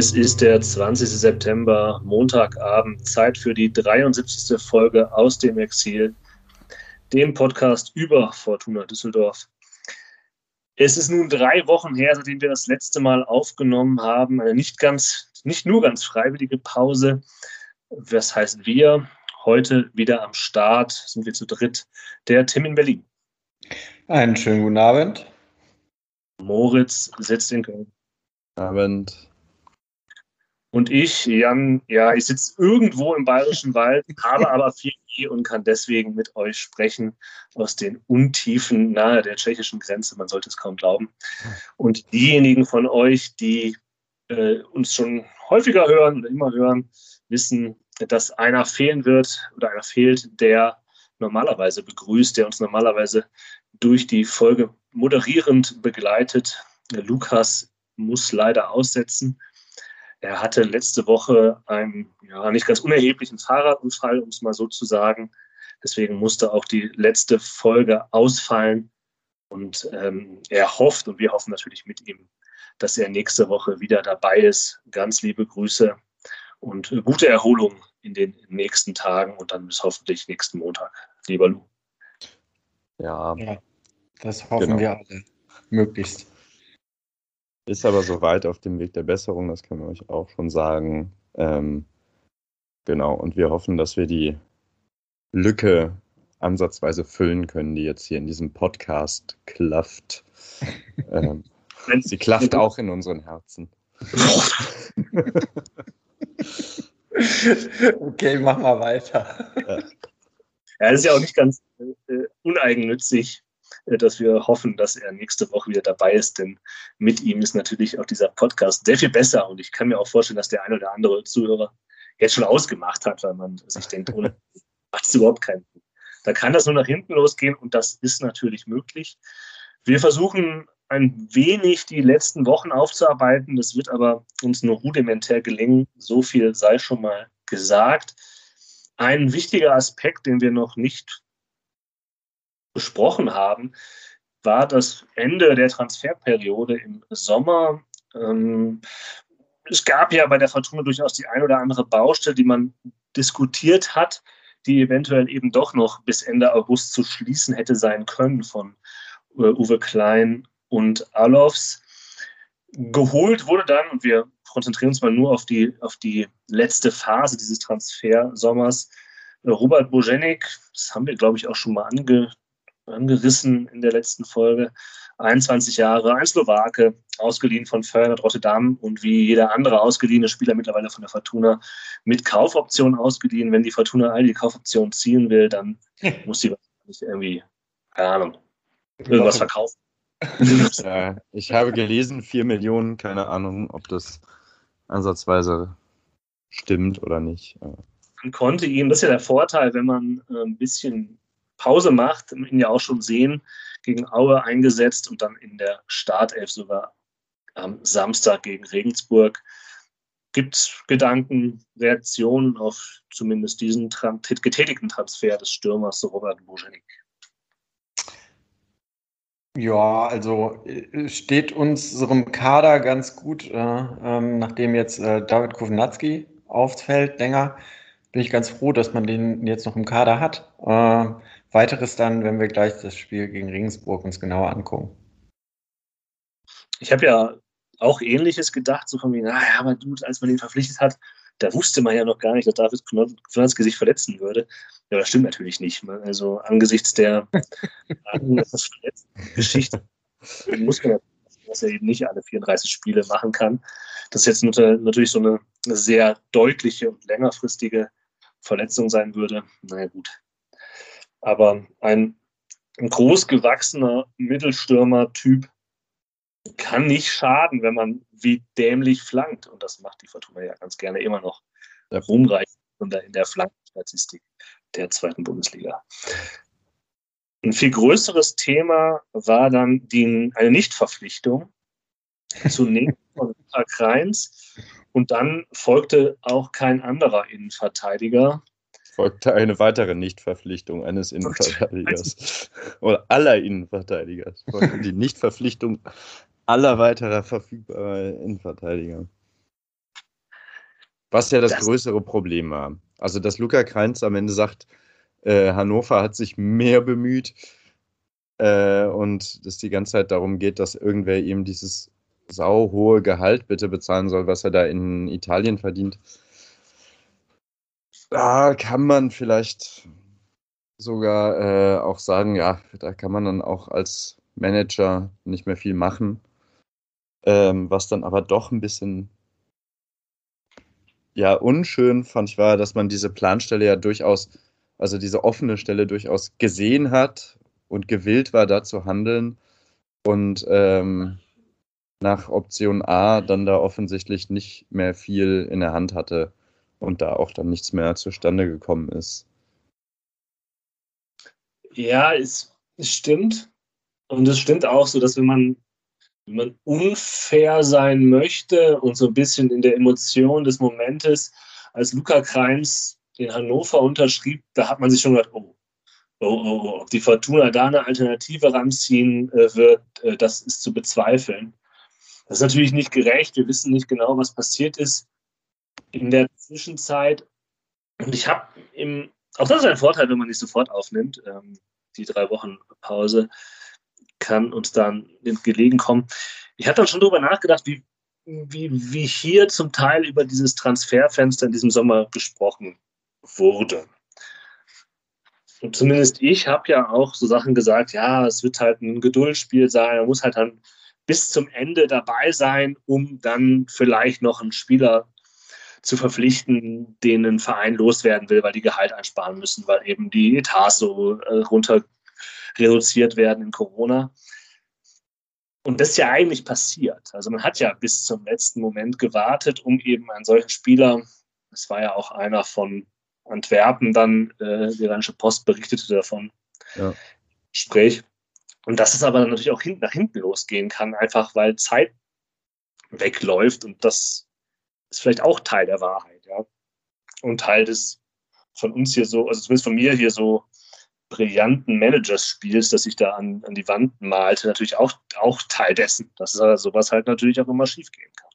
Es ist der 20. September, Montagabend, Zeit für die 73. Folge aus dem Exil, dem Podcast über Fortuna Düsseldorf. Es ist nun drei Wochen her, seitdem wir das letzte Mal aufgenommen haben. Eine nicht ganz, nicht nur ganz freiwillige Pause. Was heißt wir? Heute wieder am Start sind wir zu dritt. Der Tim in Berlin. Einen schönen guten Abend. Moritz sitzt in Köln. Abend. Und ich, Jan, ja, ich sitze irgendwo im Bayerischen Wald, habe aber viel und kann deswegen mit euch sprechen aus den Untiefen nahe der tschechischen Grenze. Man sollte es kaum glauben. Und diejenigen von euch, die äh, uns schon häufiger hören oder immer hören, wissen, dass einer fehlen wird oder einer fehlt, der normalerweise begrüßt, der uns normalerweise durch die Folge moderierend begleitet. Lukas muss leider aussetzen. Er hatte letzte Woche einen ja, nicht ganz unerheblichen Fahrradunfall, um es mal so zu sagen. Deswegen musste auch die letzte Folge ausfallen. Und ähm, er hofft, und wir hoffen natürlich mit ihm, dass er nächste Woche wieder dabei ist. Ganz liebe Grüße und gute Erholung in den nächsten Tagen und dann bis hoffentlich nächsten Montag. Lieber Lu. Ja, ja das hoffen genau. wir alle. Möglichst. Ist aber soweit auf dem Weg der Besserung, das können wir euch auch schon sagen. Ähm, genau, und wir hoffen, dass wir die Lücke ansatzweise füllen können, die jetzt hier in diesem Podcast klafft. ähm, sie klafft auch in unseren Herzen. okay, mach mal weiter. Ja. ja, das ist ja auch nicht ganz äh, uneigennützig, dass wir hoffen, dass er nächste Woche wieder dabei ist, denn mit ihm ist natürlich auch dieser Podcast sehr viel besser und ich kann mir auch vorstellen, dass der ein oder andere Zuhörer jetzt schon ausgemacht hat, weil man sich denkt, ohne macht es überhaupt keinen Sinn. Da kann das nur nach hinten losgehen und das ist natürlich möglich. Wir versuchen ein wenig die letzten Wochen aufzuarbeiten. Das wird aber uns nur rudimentär gelingen. So viel sei schon mal gesagt. Ein wichtiger Aspekt, den wir noch nicht besprochen haben, war das Ende der Transferperiode im Sommer. Ähm, es gab ja bei der Fortuna durchaus die ein oder andere Baustelle, die man diskutiert hat, die eventuell eben doch noch bis Ende August zu schließen hätte sein können von äh, Uwe Klein und Alofs. Geholt wurde dann, und wir konzentrieren uns mal nur auf die, auf die letzte Phase dieses Transfersommers, äh, Robert Bojenik, das haben wir, glaube ich, auch schon mal ange, angerissen in der letzten Folge. 21 Jahre, ein Slowake, ausgeliehen von Feyenoord Rotterdam und wie jeder andere ausgeliehene Spieler mittlerweile von der Fortuna mit Kaufoption ausgeliehen. Wenn die Fortuna all die Kaufoptionen ziehen will, dann muss sie wahrscheinlich irgendwie, keine Ahnung, irgendwas verkaufen. Ja, ich habe gelesen, 4 Millionen, keine Ahnung, ob das ansatzweise stimmt oder nicht. Man konnte ihm, das ist ja der Vorteil, wenn man äh, ein bisschen Pause macht, ihn ja auch schon sehen, gegen Aue eingesetzt und dann in der Startelf sogar am Samstag gegen Regensburg. Gibt es Gedanken, Reaktionen auf zumindest diesen getätigten Transfer des Stürmers Robert Bojanik? Ja, also äh, steht unserem Kader ganz gut, äh, ähm, nachdem jetzt äh, David Kovnatski auffällt länger, bin ich ganz froh, dass man den jetzt noch im Kader hat. Äh, Weiteres dann, wenn wir gleich das Spiel gegen Regensburg uns genauer angucken. Ich habe ja auch Ähnliches gedacht, so von wie, naja, aber gut, als man ihn verpflichtet hat, da wusste man ja noch gar nicht, dass David Knonski sich verletzen würde. Ja, das stimmt natürlich nicht. Ne? Also angesichts der Geschichte muss man dass er eben nicht alle 34 Spiele machen kann. Das ist jetzt natürlich so eine, eine sehr deutliche und längerfristige Verletzung sein würde. Naja, gut, aber ein, ein großgewachsener Mittelstürmer-Typ kann nicht schaden, wenn man wie dämlich flankt. Und das macht die Fortuna ja ganz gerne immer noch ruhmreich in der Flankenstatistik der zweiten Bundesliga. Ein viel größeres Thema war dann die, eine Nichtverpflichtung zunächst von Kreins und dann folgte auch kein anderer Innenverteidiger, folgte eine weitere Nichtverpflichtung eines Innenverteidigers. Oder aller Innenverteidiger. Folgte die Nichtverpflichtung aller weiterer verfügbarer Innenverteidiger. Was ja das, das, größere Problem war. Also, dass Luca Kreinz am Ende sagt, äh, Hannover hat sich mehr bemüht äh, und dass die ganze Zeit darum geht, dass irgendwer ihm dieses sauhohe Gehalt bitte bezahlen soll, was er da in Italien verdient. Da kann man vielleicht sogar äh, auch sagen, ja, da kann man dann auch als Manager nicht mehr viel machen. Ähm, was dann aber doch ein bisschen ja unschön fand ich war, dass man diese Planstelle ja durchaus, also diese offene Stelle durchaus gesehen hat und gewillt war, da zu handeln und ähm, nach Option A dann da offensichtlich nicht mehr viel in der Hand hatte und da auch dann nichts mehr zustande gekommen ist. Ja, es, es stimmt. Und es stimmt auch so, dass wenn man, wenn man unfair sein möchte und so ein bisschen in der Emotion des Momentes, als Luca Kreims in Hannover unterschrieb, da hat man sich schon gedacht, oh, oh, oh, oh ob die Fortuna da eine Alternative ranziehen äh, wird, äh, das ist zu bezweifeln. Das ist natürlich nicht gerecht. Wir wissen nicht genau, was passiert ist in der Zwischenzeit. Und ich habe im, auch das ist ein Vorteil, wenn man nicht sofort aufnimmt. Ähm, die drei Wochen Pause kann uns dann gelegen kommen. Ich habe dann schon darüber nachgedacht, wie, wie, wie hier zum Teil über dieses Transferfenster in diesem Sommer gesprochen wurde. Und zumindest ich habe ja auch so Sachen gesagt, ja, es wird halt ein Geduldsspiel sein, man muss halt dann bis zum Ende dabei sein, um dann vielleicht noch einen Spieler zu verpflichten, den ein Verein loswerden will, weil die Gehalt einsparen müssen, weil eben die Etats so äh, runter reduziert werden in Corona. Und das ist ja eigentlich passiert. Also man hat ja bis zum letzten Moment gewartet, um eben einen solchen Spieler, das war ja auch einer von Antwerpen, dann äh, die Rheinische Post berichtete davon, ja. Gespräch, und dass es aber natürlich auch hinten nach hinten losgehen kann, einfach weil Zeit wegläuft und das ist vielleicht auch Teil der Wahrheit, ja. Und Teil des von uns hier so, also zumindest von mir hier so brillanten Managers-Spiels, das ich da an, an die Wand malte, natürlich auch, auch Teil dessen, dass sowas halt natürlich auch immer schief gehen kann.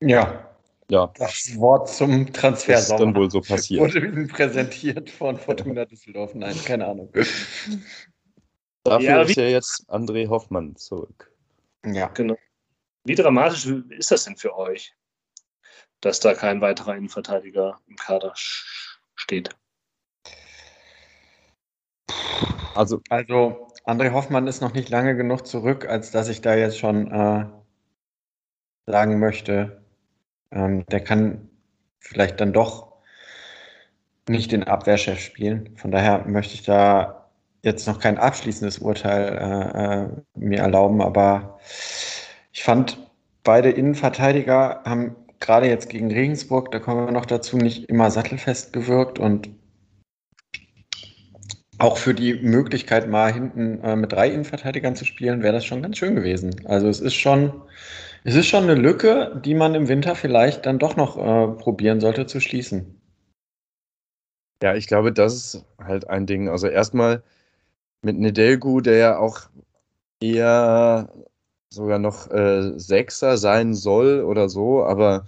Ja, ja. Das Wort zum Transfer ist dann wohl so passiert. Wurde Ihnen präsentiert von Fortuna Düsseldorf. Nein, keine Ahnung. Dafür ja, ist ja jetzt André Hoffmann zurück. Ja. Genau. Wie dramatisch ist das denn für euch, dass da kein weiterer Innenverteidiger im Kader steht? Also, also André Hoffmann ist noch nicht lange genug zurück, als dass ich da jetzt schon äh, sagen möchte, ähm, der kann vielleicht dann doch nicht den Abwehrchef spielen. Von daher möchte ich da jetzt noch kein abschließendes Urteil äh, äh, mir erlauben, aber ich fand, beide Innenverteidiger haben gerade jetzt gegen Regensburg, da kommen wir noch dazu, nicht immer sattelfest gewirkt und auch für die Möglichkeit, mal hinten äh, mit drei Innenverteidigern zu spielen, wäre das schon ganz schön gewesen. Also es ist schon, es ist schon eine Lücke, die man im Winter vielleicht dann doch noch äh, probieren sollte zu schließen. Ja, ich glaube, das ist halt ein Ding. Also erstmal mit Nedelgu, der ja auch eher sogar noch äh, Sechser sein soll oder so, aber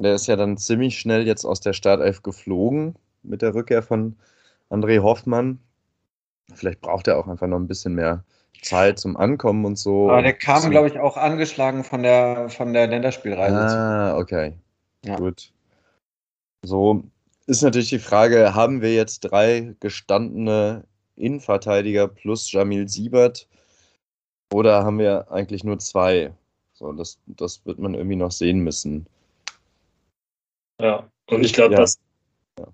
der ist ja dann ziemlich schnell jetzt aus der Startelf geflogen mit der Rückkehr von André Hoffmann. Vielleicht braucht er auch einfach noch ein bisschen mehr Zeit zum Ankommen und so. Aber der kam, glaube ich, auch angeschlagen von der, von der Länderspielreise. Ah, okay. Ja. Gut. So ist natürlich die Frage, haben wir jetzt drei gestandene Innenverteidiger plus Jamil Siebert oder haben wir eigentlich nur zwei? So, das, das wird man irgendwie noch sehen müssen. Ja, und ich glaube, ja. das, ja.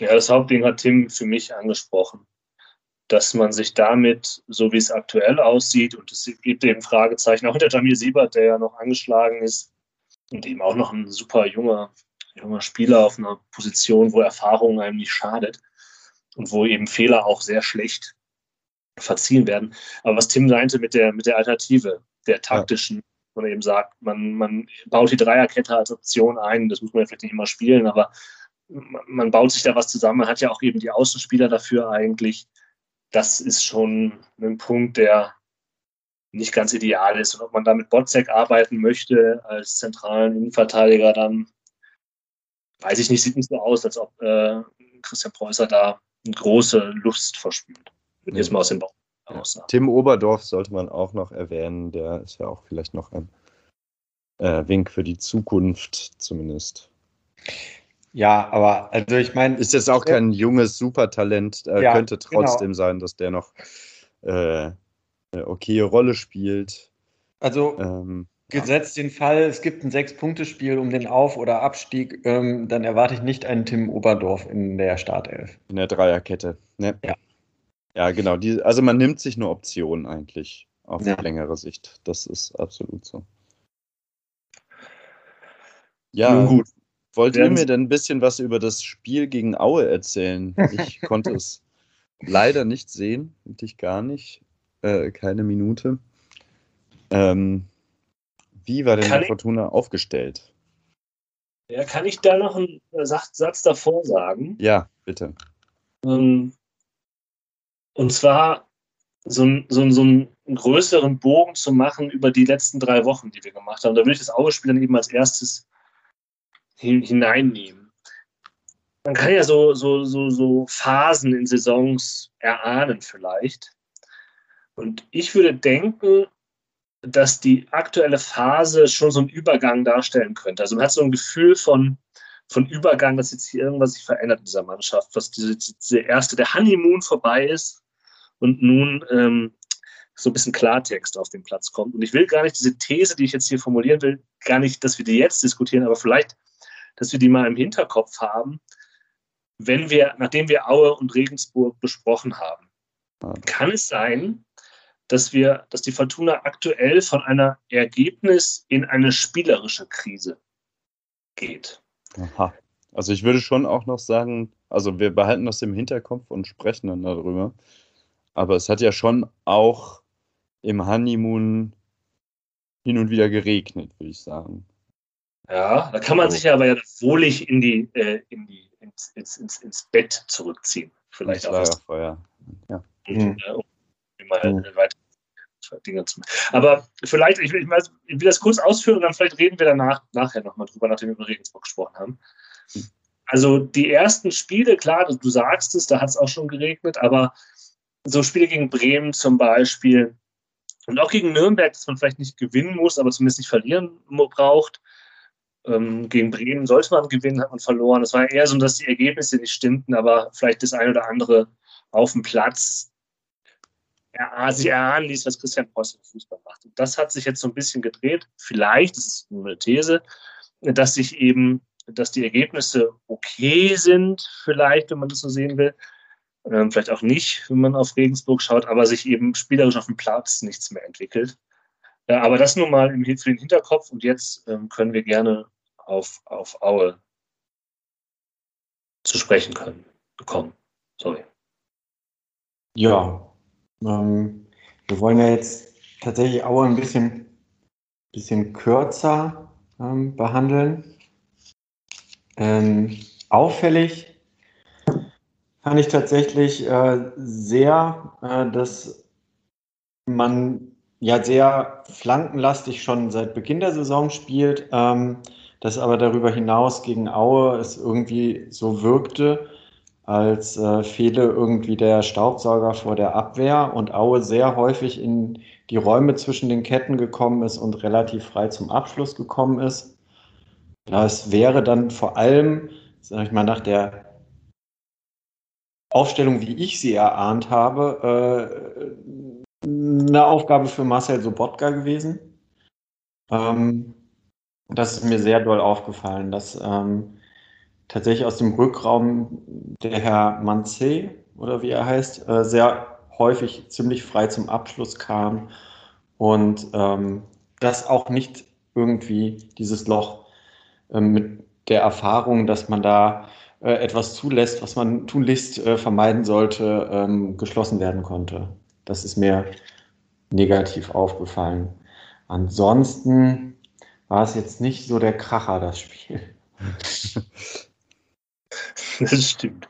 ja, das Hauptding hat Tim für mich angesprochen dass man sich damit, so wie es aktuell aussieht, und es gibt eben Fragezeichen, auch hinter Jamil Siebert, der ja noch angeschlagen ist und eben auch noch ein super junger, junger Spieler auf einer Position, wo Erfahrung einem nicht schadet und wo eben Fehler auch sehr schlecht verziehen werden. Aber was Tim meinte mit der, mit der Alternative, der taktischen, ja. man eben sagt, man, man baut die Dreierkette als Option ein, das muss man ja vielleicht nicht immer spielen, aber man baut sich da was zusammen, man hat ja auch eben die Außenspieler dafür eigentlich das ist schon ein Punkt, der nicht ganz ideal ist. Und ob man da mit Botzek arbeiten möchte als zentralen Innenverteidiger, dann weiß ich nicht, sieht nicht so aus, als ob äh, Christian Preußer da große Lust verspürt. Würde jetzt mal aus dem Bauch ja. Tim Oberdorf sollte man auch noch erwähnen, der ist ja auch vielleicht noch ein äh, Wink für die Zukunft zumindest. Ja, aber also ich meine. Ist jetzt auch kein junges Supertalent, äh, ja, könnte genau. trotzdem genau. sein, dass der noch äh, eine okaye Rolle spielt. Also ähm, gesetzt den Fall, es gibt ein Sechs-Punkte-Spiel um den Auf- oder Abstieg, ähm, dann erwarte ich nicht einen Tim Oberdorf in der Startelf. In der Dreierkette, ne? Ja. Ja, genau. Die, also man nimmt sich eine Option eigentlich auf ja. längere Sicht. Das ist absolut so. Ja, Nun gut. Wollt ihr mir denn ein bisschen was über das Spiel gegen Aue erzählen? Ich konnte es leider nicht sehen, wirklich gar nicht. Äh, keine Minute. Ähm, wie war denn kann die Fortuna ich, aufgestellt? Ja, kann ich da noch einen Satz davor sagen? Ja, bitte. Ähm, und zwar so, ein, so, ein, so einen größeren Bogen zu machen über die letzten drei Wochen, die wir gemacht haben. Da würde ich das Aue-Spiel dann eben als erstes hineinnehmen. Man kann ja so, so, so, so Phasen in Saisons erahnen vielleicht. Und ich würde denken, dass die aktuelle Phase schon so einen Übergang darstellen könnte. Also man hat so ein Gefühl von, von Übergang, dass jetzt hier irgendwas sich verändert in dieser Mannschaft, was diese, diese erste, der Honeymoon vorbei ist und nun ähm, so ein bisschen Klartext auf den Platz kommt. Und ich will gar nicht diese These, die ich jetzt hier formulieren will, gar nicht, dass wir die jetzt diskutieren, aber vielleicht, dass wir die mal im Hinterkopf haben, wenn wir, nachdem wir Aue und Regensburg besprochen haben. Kann es sein, dass wir, dass die Fortuna aktuell von einer Ergebnis in eine spielerische Krise geht. Aha. Also ich würde schon auch noch sagen, also wir behalten das im Hinterkopf und sprechen dann darüber. Aber es hat ja schon auch im Honeymoon hin und wieder geregnet, würde ich sagen. Ja, da kann man sich aber ja wohlig in die, äh, in die, ins, ins, ins, ins Bett zurückziehen. Vielleicht auch. Lagerfeuer. Ja. Mhm. Äh, um mal mhm. weiter Zu machen. Aber vielleicht, ich will, ich will das kurz ausführen und dann vielleicht reden wir danach nachher nochmal drüber, nachdem wir über Regensburg gesprochen haben. Also die ersten Spiele, klar, du, sagst es, da hat es auch schon geregnet, aber so Spiele gegen Bremen zum Beispiel und auch gegen Nürnberg, dass man vielleicht nicht gewinnen muss, aber zumindest nicht verlieren braucht. Ähm, gegen Bremen sollte man gewinnen, hat man verloren. Es war eher so, dass die Ergebnisse nicht stimmten, aber vielleicht das ein oder andere auf dem Platz er, sich erahnen ließ, was Christian Post im Fußball macht. Und das hat sich jetzt so ein bisschen gedreht. Vielleicht, das ist nur eine These, dass sich eben, dass die Ergebnisse okay sind, vielleicht, wenn man das so sehen will. Ähm, vielleicht auch nicht, wenn man auf Regensburg schaut, aber sich eben spielerisch auf dem Platz nichts mehr entwickelt. Äh, aber das nur mal im, für den Hinterkopf und jetzt ähm, können wir gerne auf, auf Aue zu sprechen können, bekommen. Sorry. Ja, ähm, wir wollen ja jetzt tatsächlich auch ein bisschen, bisschen kürzer ähm, behandeln. Ähm, auffällig fand ich tatsächlich äh, sehr, äh, dass man ja sehr flankenlastig schon seit Beginn der Saison spielt, ähm, dass aber darüber hinaus gegen Aue es irgendwie so wirkte, als äh, fehle irgendwie der Staubsauger vor der Abwehr und Aue sehr häufig in die Räume zwischen den Ketten gekommen ist und relativ frei zum Abschluss gekommen ist. Das wäre dann vor allem, sag ich mal, nach der Aufstellung, wie ich sie erahnt habe, äh, eine Aufgabe für Marcel Sobotka gewesen. Ähm, das ist mir sehr doll aufgefallen, dass ähm, tatsächlich aus dem Rückraum der Herr Manze oder wie er heißt, äh, sehr häufig ziemlich frei zum Abschluss kam und ähm, das auch nicht irgendwie dieses Loch äh, mit der Erfahrung, dass man da äh, etwas zulässt, was man tunlichst äh, vermeiden sollte, ähm, geschlossen werden konnte. Das ist mir negativ aufgefallen. Ansonsten war es jetzt nicht so der Kracher, das Spiel. Das stimmt.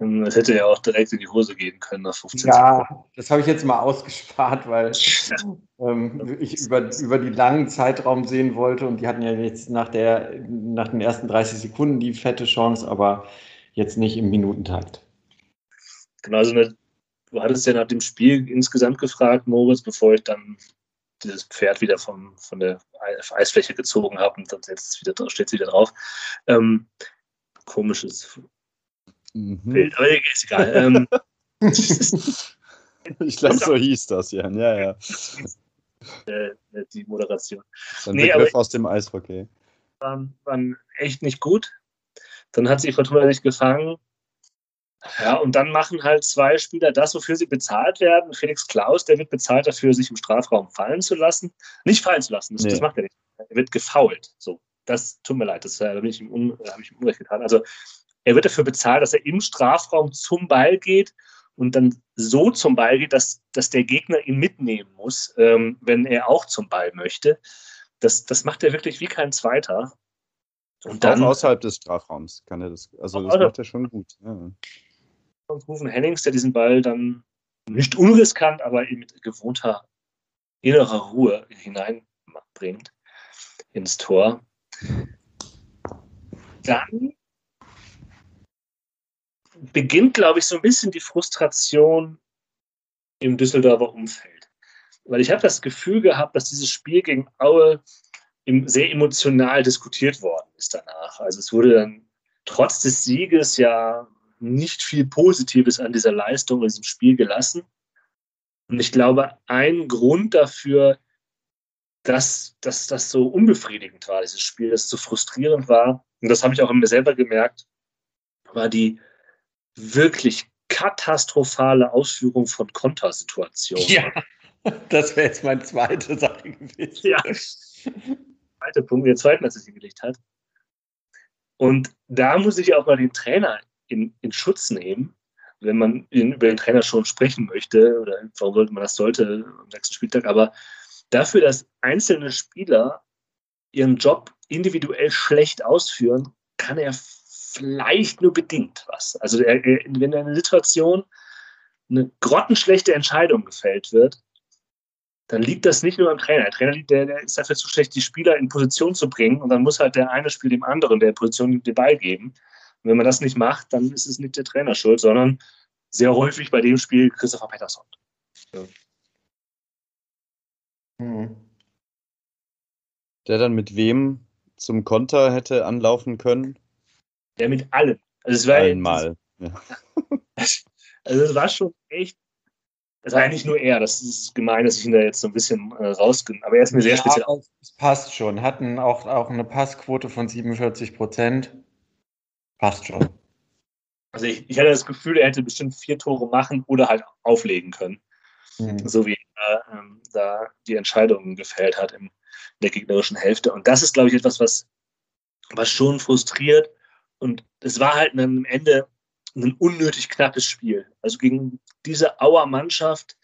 Ähm, es hätte ja auch direkt in die Hose gehen können nach 15 Ja, das habe ich jetzt mal ausgespart, weil ähm, ich über, über die langen Zeitraum sehen wollte und die hatten ja jetzt nach, der, nach den ersten 30 Sekunden die fette Chance, aber jetzt nicht im Minutentakt. Genau, also eine, du hattest ja nach dem Spiel insgesamt gefragt, Moritz, bevor ich dann dieses Pferd wieder vom, von der Eisfläche gezogen habe und dann jetzt wieder, steht es wieder drauf. Ähm, komisches mhm. Bild, aber ist egal. ähm, ich glaube, so hieß das, Jan, ja, ja. Äh, die Moderation. Ein nee, Begriff aus dem Eishockey. Waren, waren echt nicht gut. Dann hat sich Fortuna nicht gefangen. Ja, und dann machen halt zwei Spieler das, wofür sie bezahlt werden. Felix Klaus, der wird bezahlt dafür, sich im Strafraum fallen zu lassen. Nicht fallen zu lassen, das, nee. das macht er nicht. Er wird gefault. So, das tut mir leid, das äh, da bin ich im Un, habe ich im Unrecht getan. Also er wird dafür bezahlt, dass er im Strafraum zum Ball geht und dann so zum Ball geht, dass, dass der Gegner ihn mitnehmen muss, ähm, wenn er auch zum Ball möchte. Das, das macht er wirklich wie kein Zweiter. Und dann, auch außerhalb des Strafraums kann er das, also das macht er schon gut. Ja. Rufen Hennings, der diesen Ball dann nicht unriskant, aber mit gewohnter innerer Ruhe hineinbringt ins Tor. Dann beginnt, glaube ich, so ein bisschen die Frustration im Düsseldorfer Umfeld. Weil ich habe das Gefühl gehabt, dass dieses Spiel gegen Aue sehr emotional diskutiert worden ist danach. Also es wurde dann trotz des Sieges ja nicht viel Positives an dieser Leistung in diesem Spiel gelassen. Und ich glaube, ein Grund dafür, dass, dass das so unbefriedigend war, dieses Spiel, dass es so frustrierend war, und das habe ich auch an mir selber gemerkt, war die wirklich katastrophale Ausführung von Kontersituationen. Ja, das wäre jetzt mein zweite Sache gewesen. Ja. Zweiter Punkt, der zweiten, er sie gelegt hat. Und da muss ich auch mal den Trainer in, in Schutz nehmen, wenn man in, über den Trainer schon sprechen möchte, oder warum sollte man das sollte am nächsten Spieltag, aber dafür, dass einzelne Spieler ihren Job individuell schlecht ausführen, kann er vielleicht nur bedingt was. Also er, er, wenn in einer Situation eine grottenschlechte Entscheidung gefällt wird, dann liegt das nicht nur am Trainer. Der Trainer der, der ist dafür zu schlecht, die Spieler in Position zu bringen und dann muss halt der eine Spiel dem anderen der Position den Ball geben. Und wenn man das nicht macht, dann ist es nicht der Trainer schuld, sondern sehr häufig bei dem Spiel Christopher Pettersson. Ja. Mhm. Der dann mit wem zum Konter hätte anlaufen können? Der mit allen. Also es war Einmal. Ja. Also es war schon echt. Es war ja nicht nur er, das ist gemein, dass ich ihn da jetzt so ein bisschen äh, rausgehe. Aber er ist mir sehr ja, speziell. Es passt schon. Hatten auch, auch eine Passquote von 47 Prozent. Passt schon. Also ich, ich hatte das Gefühl, er hätte bestimmt vier Tore machen oder halt auflegen können. Mhm. So wie er ähm, da die Entscheidungen gefällt hat in der gegnerischen Hälfte. Und das ist, glaube ich, etwas, was, was schon frustriert. Und es war halt am Ende ein unnötig knappes Spiel. Also gegen diese Auer Mannschaft,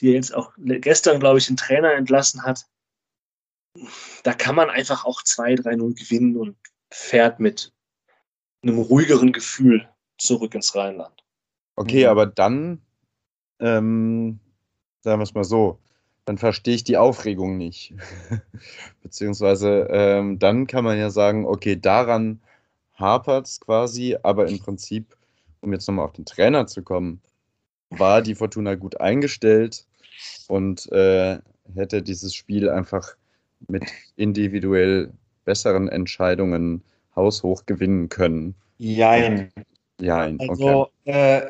die jetzt auch gestern, glaube ich, den Trainer entlassen hat, da kann man einfach auch 2-3-0 gewinnen und fährt mit einem ruhigeren Gefühl zurück ins Rheinland. Okay, mhm. aber dann, ähm, sagen wir es mal so, dann verstehe ich die Aufregung nicht. Beziehungsweise ähm, dann kann man ja sagen, okay, daran hapert es quasi, aber im Prinzip, um jetzt nochmal auf den Trainer zu kommen, war die Fortuna gut eingestellt und äh, hätte dieses Spiel einfach mit individuell besseren Entscheidungen haushoch gewinnen können. Jein. Jein, also, okay. Äh,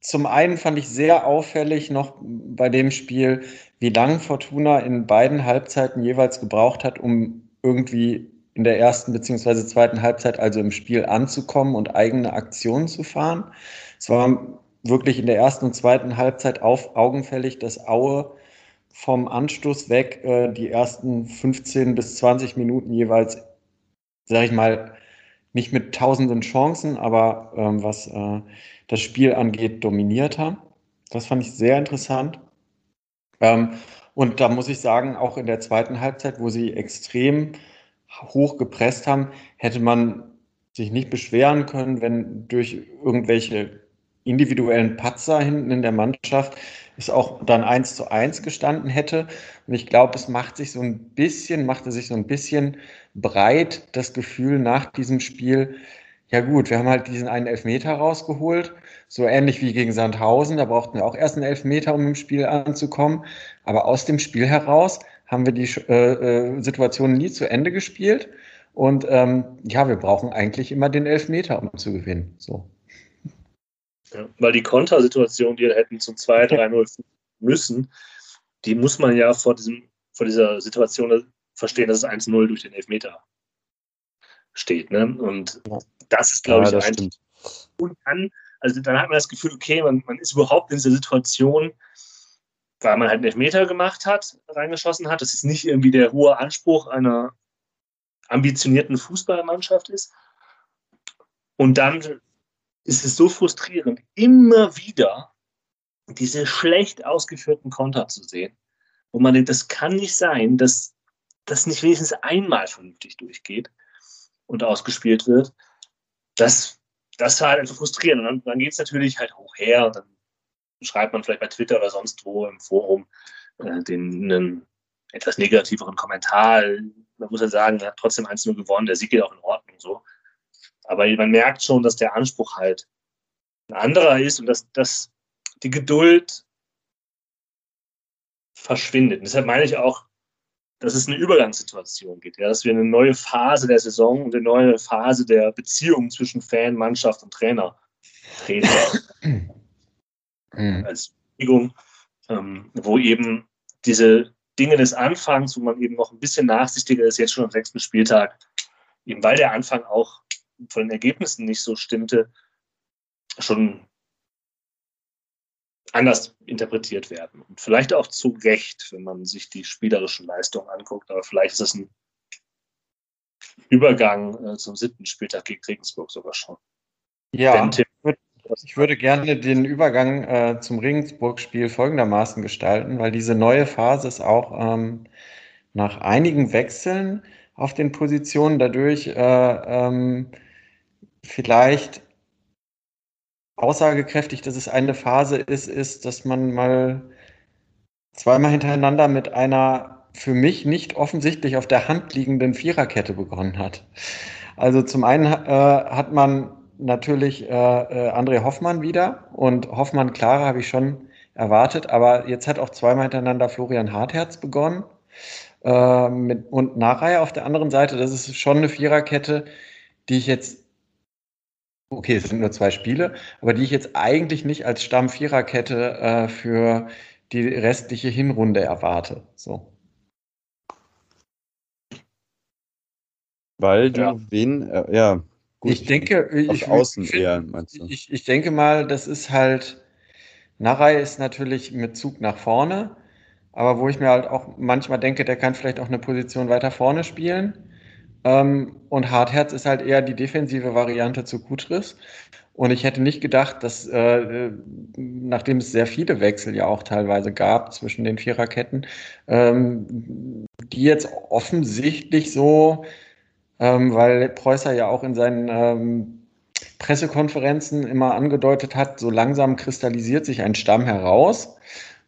zum einen fand ich sehr auffällig noch bei dem Spiel, wie lange Fortuna in beiden Halbzeiten jeweils gebraucht hat, um irgendwie in der ersten bzw. zweiten Halbzeit, also im Spiel anzukommen und eigene Aktionen zu fahren. Es war wirklich in der ersten und zweiten Halbzeit auf, augenfällig, dass Aue vom Anstoß weg äh, die ersten 15 bis 20 Minuten jeweils, sag ich mal, nicht mit tausenden Chancen, aber ähm, was äh, das Spiel angeht, dominiert haben. Das fand ich sehr interessant. Ähm, und da muss ich sagen, auch in der zweiten Halbzeit, wo sie extrem hoch gepresst haben, hätte man sich nicht beschweren können, wenn durch irgendwelche individuellen Patzer hinten in der Mannschaft es auch dann eins zu eins gestanden hätte. Und ich glaube, es macht sich so ein bisschen, machte sich so ein bisschen breit das Gefühl nach diesem Spiel, ja gut, wir haben halt diesen einen Elfmeter rausgeholt, so ähnlich wie gegen Sandhausen, da brauchten wir auch erst einen Elfmeter, um im Spiel anzukommen. Aber aus dem Spiel heraus haben wir die äh, äh, Situation nie zu Ende gespielt. Und ähm, ja, wir brauchen eigentlich immer den Elfmeter, um zu gewinnen. So. Ja, weil die Kontersituation, die wir hätten zum 2-3-0 müssen, die muss man ja vor, diesem, vor dieser Situation verstehen, dass es 1-0 durch den Elfmeter steht. Ne? Und ja. das ist, glaube ja, ich, ein. Und dann, also dann hat man das Gefühl, okay, man, man ist überhaupt in dieser Situation, weil man halt einen Elfmeter gemacht hat, reingeschossen hat. Das ist nicht irgendwie der hohe Anspruch einer ambitionierten Fußballmannschaft ist. Und dann ist es so frustrierend, immer wieder diese schlecht ausgeführten Konter zu sehen. wo man denkt, das kann nicht sein, dass das nicht wenigstens einmal vernünftig durchgeht und ausgespielt wird. Das, das war halt einfach frustrierend. Und dann, dann geht es natürlich halt hoch her. Und dann schreibt man vielleicht bei Twitter oder sonst wo im Forum äh, den einen etwas negativeren Kommentar. Man muss ja sagen, er hat trotzdem 1-0 gewonnen, der Sieg geht auch in Ordnung so. Aber man merkt schon, dass der Anspruch halt ein anderer ist und dass, dass die Geduld verschwindet. Und deshalb meine ich auch, dass es eine Übergangssituation gibt, ja, dass wir eine neue Phase der Saison und eine neue Phase der Beziehung zwischen Fan, Mannschaft und Trainer treten. Mhm. Als Bewegung, ähm, wo eben diese Dinge des Anfangs, wo man eben noch ein bisschen nachsichtiger ist, jetzt schon am sechsten Spieltag, eben weil der Anfang auch von den Ergebnissen nicht so stimmte, schon anders interpretiert werden. Und vielleicht auch zu Recht, wenn man sich die spielerischen Leistungen anguckt. Aber vielleicht ist es ein Übergang äh, zum siebten Spieltag gegen Regensburg sogar schon. Ja, ich würde gerne den Übergang äh, zum Regensburg-Spiel folgendermaßen gestalten, weil diese neue Phase ist auch ähm, nach einigen Wechseln auf den Positionen dadurch äh, ähm, vielleicht aussagekräftig, dass es eine Phase ist, ist, dass man mal zweimal hintereinander mit einer für mich nicht offensichtlich auf der Hand liegenden Viererkette begonnen hat. Also zum einen äh, hat man natürlich äh, äh, André Hoffmann wieder und Hoffmann, Clara habe ich schon erwartet, aber jetzt hat auch zweimal hintereinander Florian Hartherz begonnen äh, mit, und Nachreihe auf der anderen Seite. Das ist schon eine Viererkette, die ich jetzt okay, es sind nur zwei Spiele, aber die ich jetzt eigentlich nicht als Stamm-Viererkette äh, für die restliche Hinrunde erwarte. So. Weil du ja. wen, äh, ja, gut. Ich denke, ich, außen ich, eher, meinst du? Ich, ich denke mal, das ist halt, Narei ist natürlich mit Zug nach vorne, aber wo ich mir halt auch manchmal denke, der kann vielleicht auch eine Position weiter vorne spielen. Ähm, und Hartherz ist halt eher die defensive Variante zu Kutris. Und ich hätte nicht gedacht, dass, äh, nachdem es sehr viele Wechsel ja auch teilweise gab zwischen den Viererketten, ähm, die jetzt offensichtlich so, ähm, weil Preußer ja auch in seinen ähm, Pressekonferenzen immer angedeutet hat, so langsam kristallisiert sich ein Stamm heraus.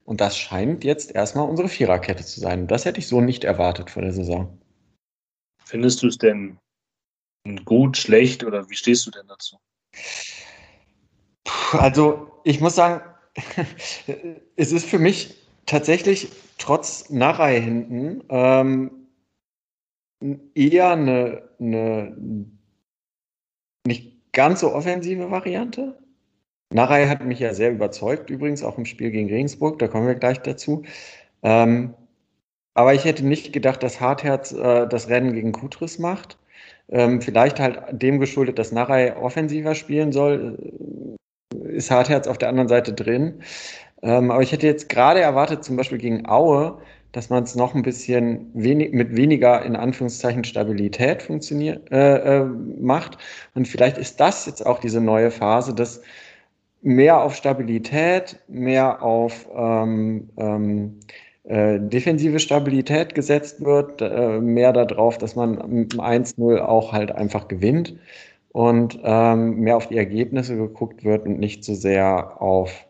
Und das scheint jetzt erstmal unsere Viererkette zu sein. Das hätte ich so nicht erwartet vor der Saison. Findest du es denn gut, schlecht oder wie stehst du denn dazu? Also ich muss sagen, es ist für mich tatsächlich trotz Narei hinten ähm, eher eine, eine nicht ganz so offensive Variante. Narei hat mich ja sehr überzeugt, übrigens auch im Spiel gegen Regensburg, da kommen wir gleich dazu. Ähm, aber ich hätte nicht gedacht, dass Hartherz äh, das Rennen gegen Kutris macht. Ähm, vielleicht halt dem geschuldet, dass Narei offensiver spielen soll. Äh, ist Hartherz auf der anderen Seite drin. Ähm, aber ich hätte jetzt gerade erwartet, zum Beispiel gegen Aue, dass man es noch ein bisschen wenig, mit weniger in Anführungszeichen Stabilität funktioniert, äh, äh, macht. Und vielleicht ist das jetzt auch diese neue Phase, dass mehr auf Stabilität, mehr auf ähm, ähm, äh, defensive Stabilität gesetzt wird, äh, mehr darauf, dass man im 1-0 auch halt einfach gewinnt. und ähm, mehr auf die Ergebnisse geguckt wird und nicht so sehr auf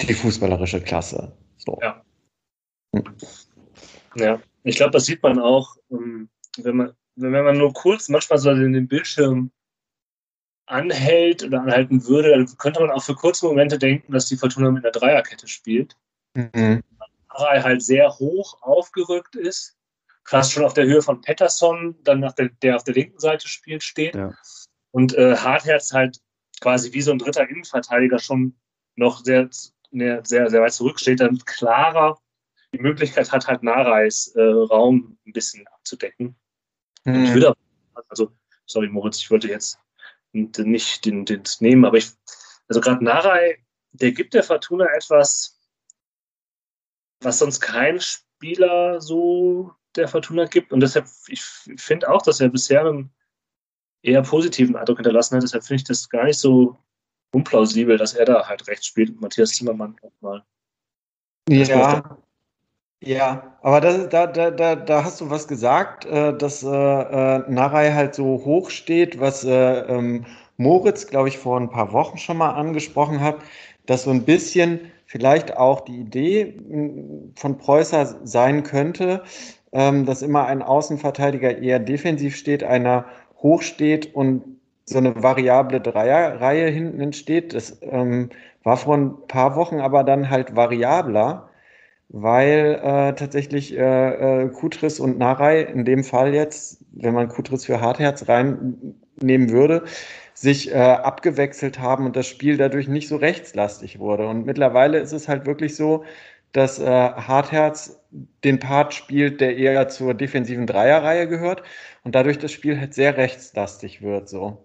die fußballerische Klasse. So. Ja. Ja, ich glaube, das sieht man auch, ähm, wenn man, wenn man nur kurz manchmal so den Bildschirm anhält oder anhalten würde, dann könnte man auch für kurze Momente denken, dass die Fortuna mit einer Dreierkette spielt. Mhm. Arai halt sehr hoch aufgerückt ist, fast schon auf der Höhe von Pettersson, dann nach der, der auf der linken Seite spielt, steht. Ja. Und äh, Hartherz halt quasi wie so ein dritter Innenverteidiger schon noch sehr, sehr, sehr weit zurücksteht, dann klarer die Möglichkeit hat, halt Nareis äh, Raum ein bisschen abzudecken. Mhm. Ich würde also, sorry Moritz, ich wollte jetzt nicht den, den nehmen, aber ich, also gerade Narei, der gibt der Fortuna etwas, was sonst kein Spieler so der Fortuna gibt. Und deshalb, ich finde auch, dass er bisher einen eher positiven Eindruck hinterlassen hat. Deshalb finde ich das gar nicht so unplausibel, dass er da halt rechts spielt und Matthias Zimmermann auch mal. Ja, ja, aber da, da, da, da, da hast du was gesagt, äh, dass äh, äh, Narei halt so hoch steht, was äh, ähm, Moritz, glaube ich, vor ein paar Wochen schon mal angesprochen hat, dass so ein bisschen vielleicht auch die Idee hm, von Preußer sein könnte, ähm, dass immer ein Außenverteidiger eher defensiv steht, einer hoch steht und so eine variable Dreierreihe hinten entsteht. Das ähm, war vor ein paar Wochen aber dann halt variabler weil äh, tatsächlich äh, äh, Kutris und Narei in dem Fall jetzt, wenn man Kutris für Hartherz reinnehmen würde, sich äh, abgewechselt haben und das Spiel dadurch nicht so rechtslastig wurde. Und mittlerweile ist es halt wirklich so, dass äh, Hartherz den Part spielt, der eher zur defensiven Dreierreihe gehört und dadurch das Spiel halt sehr rechtslastig wird so.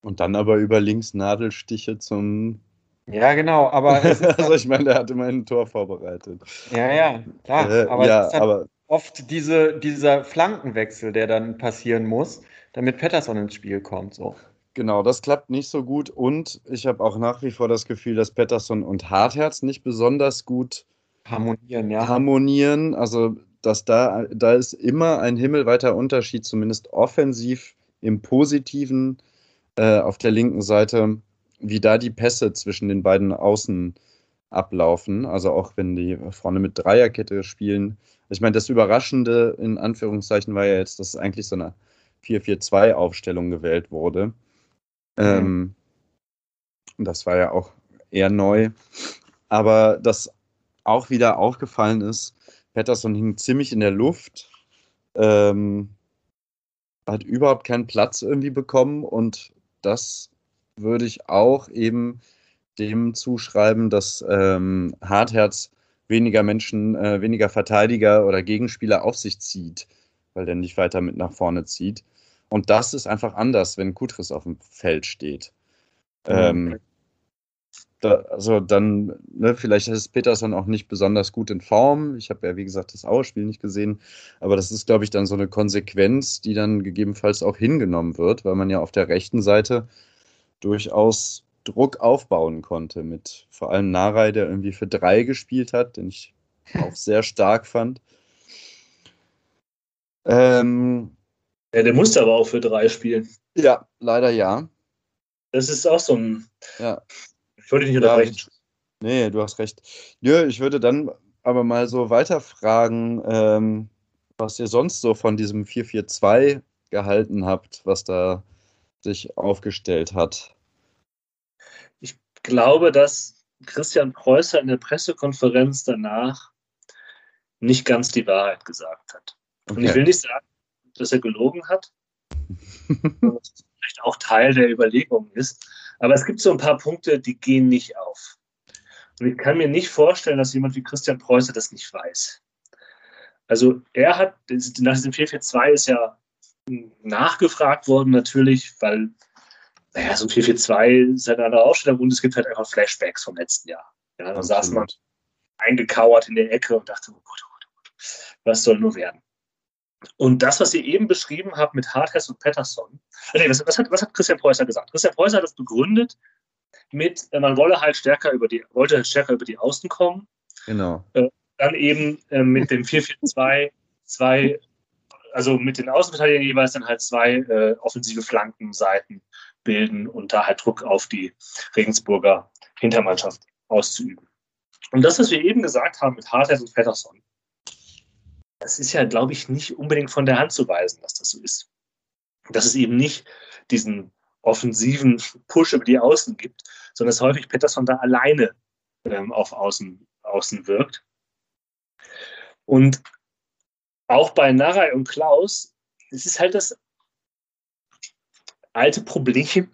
Und dann aber über links Nadelstiche zum ja, genau, aber. also, ich meine, der hat immer ein Tor vorbereitet. Ja, ja, klar. Äh, aber, ja, halt aber oft diese, dieser Flankenwechsel, der dann passieren muss, damit Pettersson ins Spiel kommt. So. Genau, das klappt nicht so gut. Und ich habe auch nach wie vor das Gefühl, dass Pettersson und Hartherz nicht besonders gut harmonieren. Ja. harmonieren. Also, dass da, da ist immer ein himmelweiter Unterschied, zumindest offensiv im Positiven äh, auf der linken Seite wie da die Pässe zwischen den beiden Außen ablaufen. Also auch wenn die vorne mit Dreierkette spielen. Ich meine, das Überraschende in Anführungszeichen war ja jetzt, dass eigentlich so eine 4-4-2-Aufstellung gewählt wurde. Mhm. Ähm, das war ja auch eher neu. Aber das auch wieder aufgefallen ist, Pettersson hing ziemlich in der Luft, ähm, hat überhaupt keinen Platz irgendwie bekommen und das würde ich auch eben dem zuschreiben, dass ähm, Hartherz weniger Menschen, äh, weniger Verteidiger oder Gegenspieler auf sich zieht, weil der nicht weiter mit nach vorne zieht. Und das ist einfach anders, wenn Kutris auf dem Feld steht. Mhm. Ähm, da, also dann, ne, vielleicht ist Peterson auch nicht besonders gut in Form. Ich habe ja, wie gesagt, das Auerspiel nicht gesehen. Aber das ist, glaube ich, dann so eine Konsequenz, die dann gegebenenfalls auch hingenommen wird, weil man ja auf der rechten Seite durchaus Druck aufbauen konnte mit vor allem Narei, der irgendwie für drei gespielt hat, den ich auch sehr stark fand. Ähm, ja, der musste aber auch für drei spielen. Ja, leider ja. Das ist auch so ein. Ja. Ich wollte dich nicht unterbrechen. Ja, nee, du hast recht. Nö, ich würde dann aber mal so weiterfragen, ähm, was ihr sonst so von diesem 4-4-2 gehalten habt, was da sich aufgestellt hat? Ich glaube, dass Christian Preußer in der Pressekonferenz danach nicht ganz die Wahrheit gesagt hat. Okay. Und ich will nicht sagen, dass er gelogen hat, was vielleicht auch Teil der Überlegung ist. Aber es gibt so ein paar Punkte, die gehen nicht auf. Und ich kann mir nicht vorstellen, dass jemand wie Christian Preußer das nicht weiß. Also er hat, nach diesem 442 ist ja nachgefragt worden natürlich, weil naja, so ein 442 ist halt eine andere Ausstellung und es gibt halt einfach Flashbacks vom letzten Jahr. Ja, da saß man eingekauert in der Ecke und dachte, oh Gott, oh Gott, oh Gott, was soll nur werden? Und das, was ihr eben beschrieben habt mit Hartess und Patterson, äh, nee, was, was, hat, was hat Christian Preußer gesagt? Christian Preußer hat das begründet mit, äh, man wolle halt stärker über die, wollte halt stärker über die Außen kommen. Genau. Äh, dann eben äh, mit dem 442 zwei also mit den Außenverteidigern jeweils dann halt zwei äh, offensive Flankenseiten bilden und da halt Druck auf die Regensburger Hintermannschaft auszuüben. Und das, was wir eben gesagt haben mit Hartert und Pettersson, das ist ja, glaube ich, nicht unbedingt von der Hand zu weisen, dass das so ist. Dass es eben nicht diesen offensiven Push über die Außen gibt, sondern dass häufig Pettersson da alleine ähm, auf Außen, Außen wirkt. Und auch bei Naray und Klaus, es ist halt das alte Problem,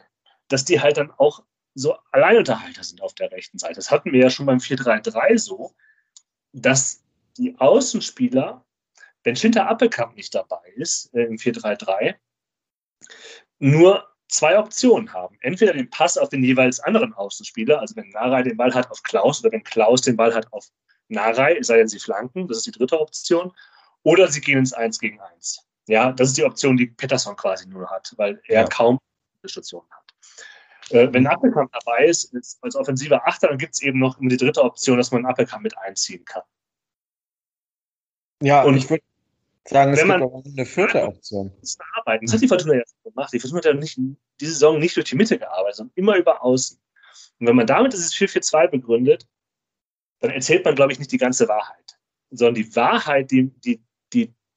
dass die halt dann auch so Alleinunterhalter sind auf der rechten Seite. Das hatten wir ja schon beim 4-3-3 so, dass die Außenspieler, wenn Schinter Appelkamp nicht dabei ist äh, im 4-3-3, nur zwei Optionen haben. Entweder den Pass auf den jeweils anderen Außenspieler, also wenn Narei den Ball hat auf Klaus oder wenn Klaus den Ball hat auf Narei, sei denn, sie flanken, das ist die dritte Option, oder sie gehen ins 1 gegen 1. Ja, das ist die Option, die Pettersson quasi nur hat, weil er ja. kaum Stationen hat. Äh, wenn Appelkamp dabei ist, als offensiver Achter, dann gibt es eben noch die dritte Option, dass man Appelkamp mit einziehen kann. Ja, und ich würde sagen, es gibt auch eine vierte Option. Arbeiten. Das hat die Fortuna ja gemacht. Die Fortuna hat ja nicht, diese Saison nicht durch die Mitte gearbeitet, sondern immer über Außen. Und wenn man damit dieses 4-4-2 begründet, dann erzählt man, glaube ich, nicht die ganze Wahrheit. Sondern die Wahrheit, die, die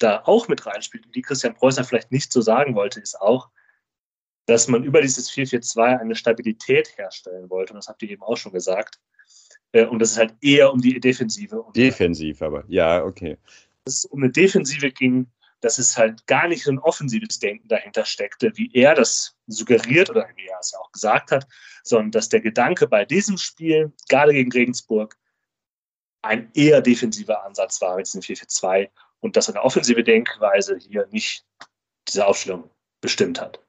da auch mit reinspielt und die Christian Preußer vielleicht nicht so sagen wollte, ist auch, dass man über dieses 4-4-2 eine Stabilität herstellen wollte. Und das habt ihr eben auch schon gesagt. Äh, und das ist halt eher um die Defensive. Defensiv aber, ja, okay. Dass es um eine Defensive ging, dass es halt gar nicht so ein offensives Denken dahinter steckte, wie er das suggeriert oder wie er es ja auch gesagt hat, sondern dass der Gedanke bei diesem Spiel, gerade gegen Regensburg, ein eher defensiver Ansatz war mit diesem 4-4-2 und dass eine offensive Denkweise hier nicht diese Aufstellung bestimmt hat.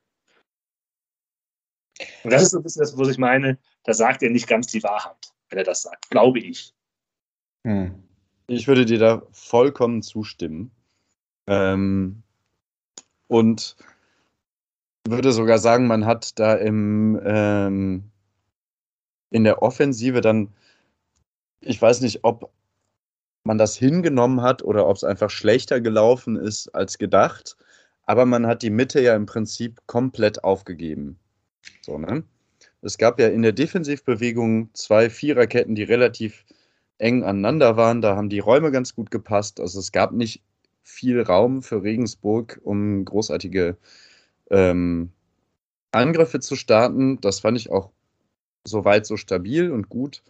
Und das ist so ein bisschen das, was ich meine, da sagt er nicht ganz die Wahrheit, wenn er das sagt, glaube ich. Hm. Ich würde dir da vollkommen zustimmen. Ähm, und würde sogar sagen, man hat da im, ähm, in der Offensive dann, ich weiß nicht, ob man das hingenommen hat oder ob es einfach schlechter gelaufen ist als gedacht, aber man hat die Mitte ja im Prinzip komplett aufgegeben. So, ne? Es gab ja in der Defensivbewegung zwei Viererketten, die relativ eng aneinander waren. Da haben die Räume ganz gut gepasst. Also es gab nicht viel Raum für Regensburg, um großartige ähm, Angriffe zu starten. Das fand ich auch soweit so stabil und gut.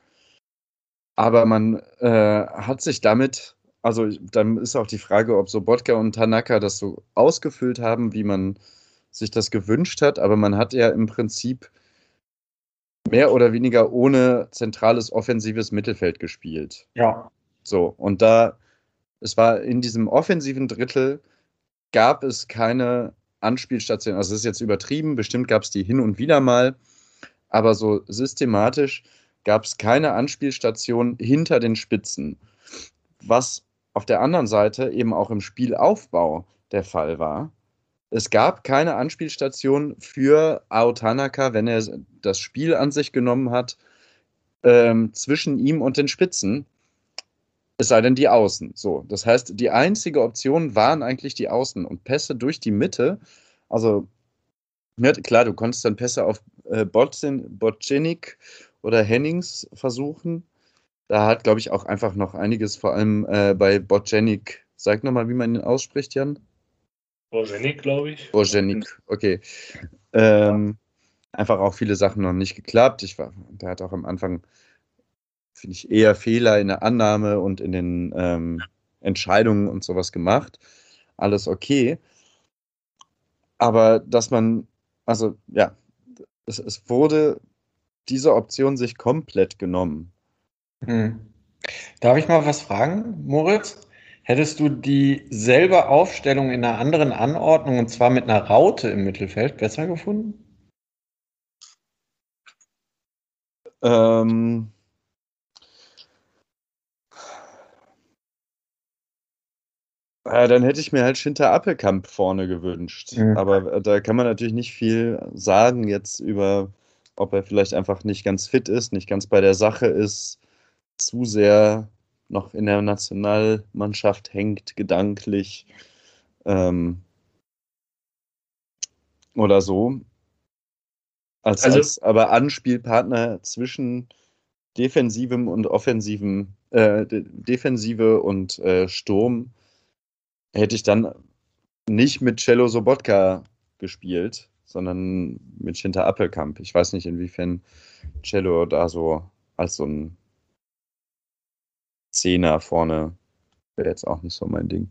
Aber man äh, hat sich damit, also dann ist auch die Frage, ob so Bodka und Tanaka das so ausgefüllt haben, wie man sich das gewünscht hat. Aber man hat ja im Prinzip mehr oder weniger ohne zentrales offensives Mittelfeld gespielt. Ja. So, und da, es war in diesem offensiven Drittel, gab es keine Anspielstation. Also, es ist jetzt übertrieben, bestimmt gab es die hin und wieder mal, aber so systematisch gab es keine Anspielstation hinter den Spitzen. Was auf der anderen Seite eben auch im Spielaufbau der Fall war. Es gab keine Anspielstation für Aotanaka, wenn er das Spiel an sich genommen hat, ähm, zwischen ihm und den Spitzen. Es sei denn die Außen. So, das heißt, die einzige Option waren eigentlich die Außen und Pässe durch die Mitte. Also ja, klar, du konntest dann Pässe auf äh, Botzinik oder Hennings versuchen. Da hat, glaube ich, auch einfach noch einiges, vor allem äh, bei Botjenik. Sag nochmal, wie man ihn ausspricht, Jan. Bojenik, glaube ich. Bojenik, okay. Ähm, einfach auch viele Sachen noch nicht geklappt. Ich war, der hat auch am Anfang, finde ich, eher Fehler in der Annahme und in den ähm, Entscheidungen und sowas gemacht. Alles okay. Aber dass man, also ja, es, es wurde diese Option sich komplett genommen. Hm. Darf ich mal was fragen, Moritz? Hättest du dieselbe Aufstellung in einer anderen Anordnung und zwar mit einer Raute im Mittelfeld besser gefunden? Ähm, Ja, dann hätte ich mir halt Schinter Appelkamp vorne gewünscht. Mhm. Aber da kann man natürlich nicht viel sagen jetzt über, ob er vielleicht einfach nicht ganz fit ist, nicht ganz bei der Sache ist, zu sehr noch in der Nationalmannschaft hängt, gedanklich. Ähm, oder so. Als, Also- als aber Anspielpartner zwischen defensivem und offensivem, äh, De- Defensive und äh, Sturm hätte ich dann nicht mit Cello Sobotka gespielt, sondern mit Schinter Appelkamp. Ich weiß nicht, inwiefern Cello da so als so ein Zehner vorne wäre jetzt auch nicht so mein Ding.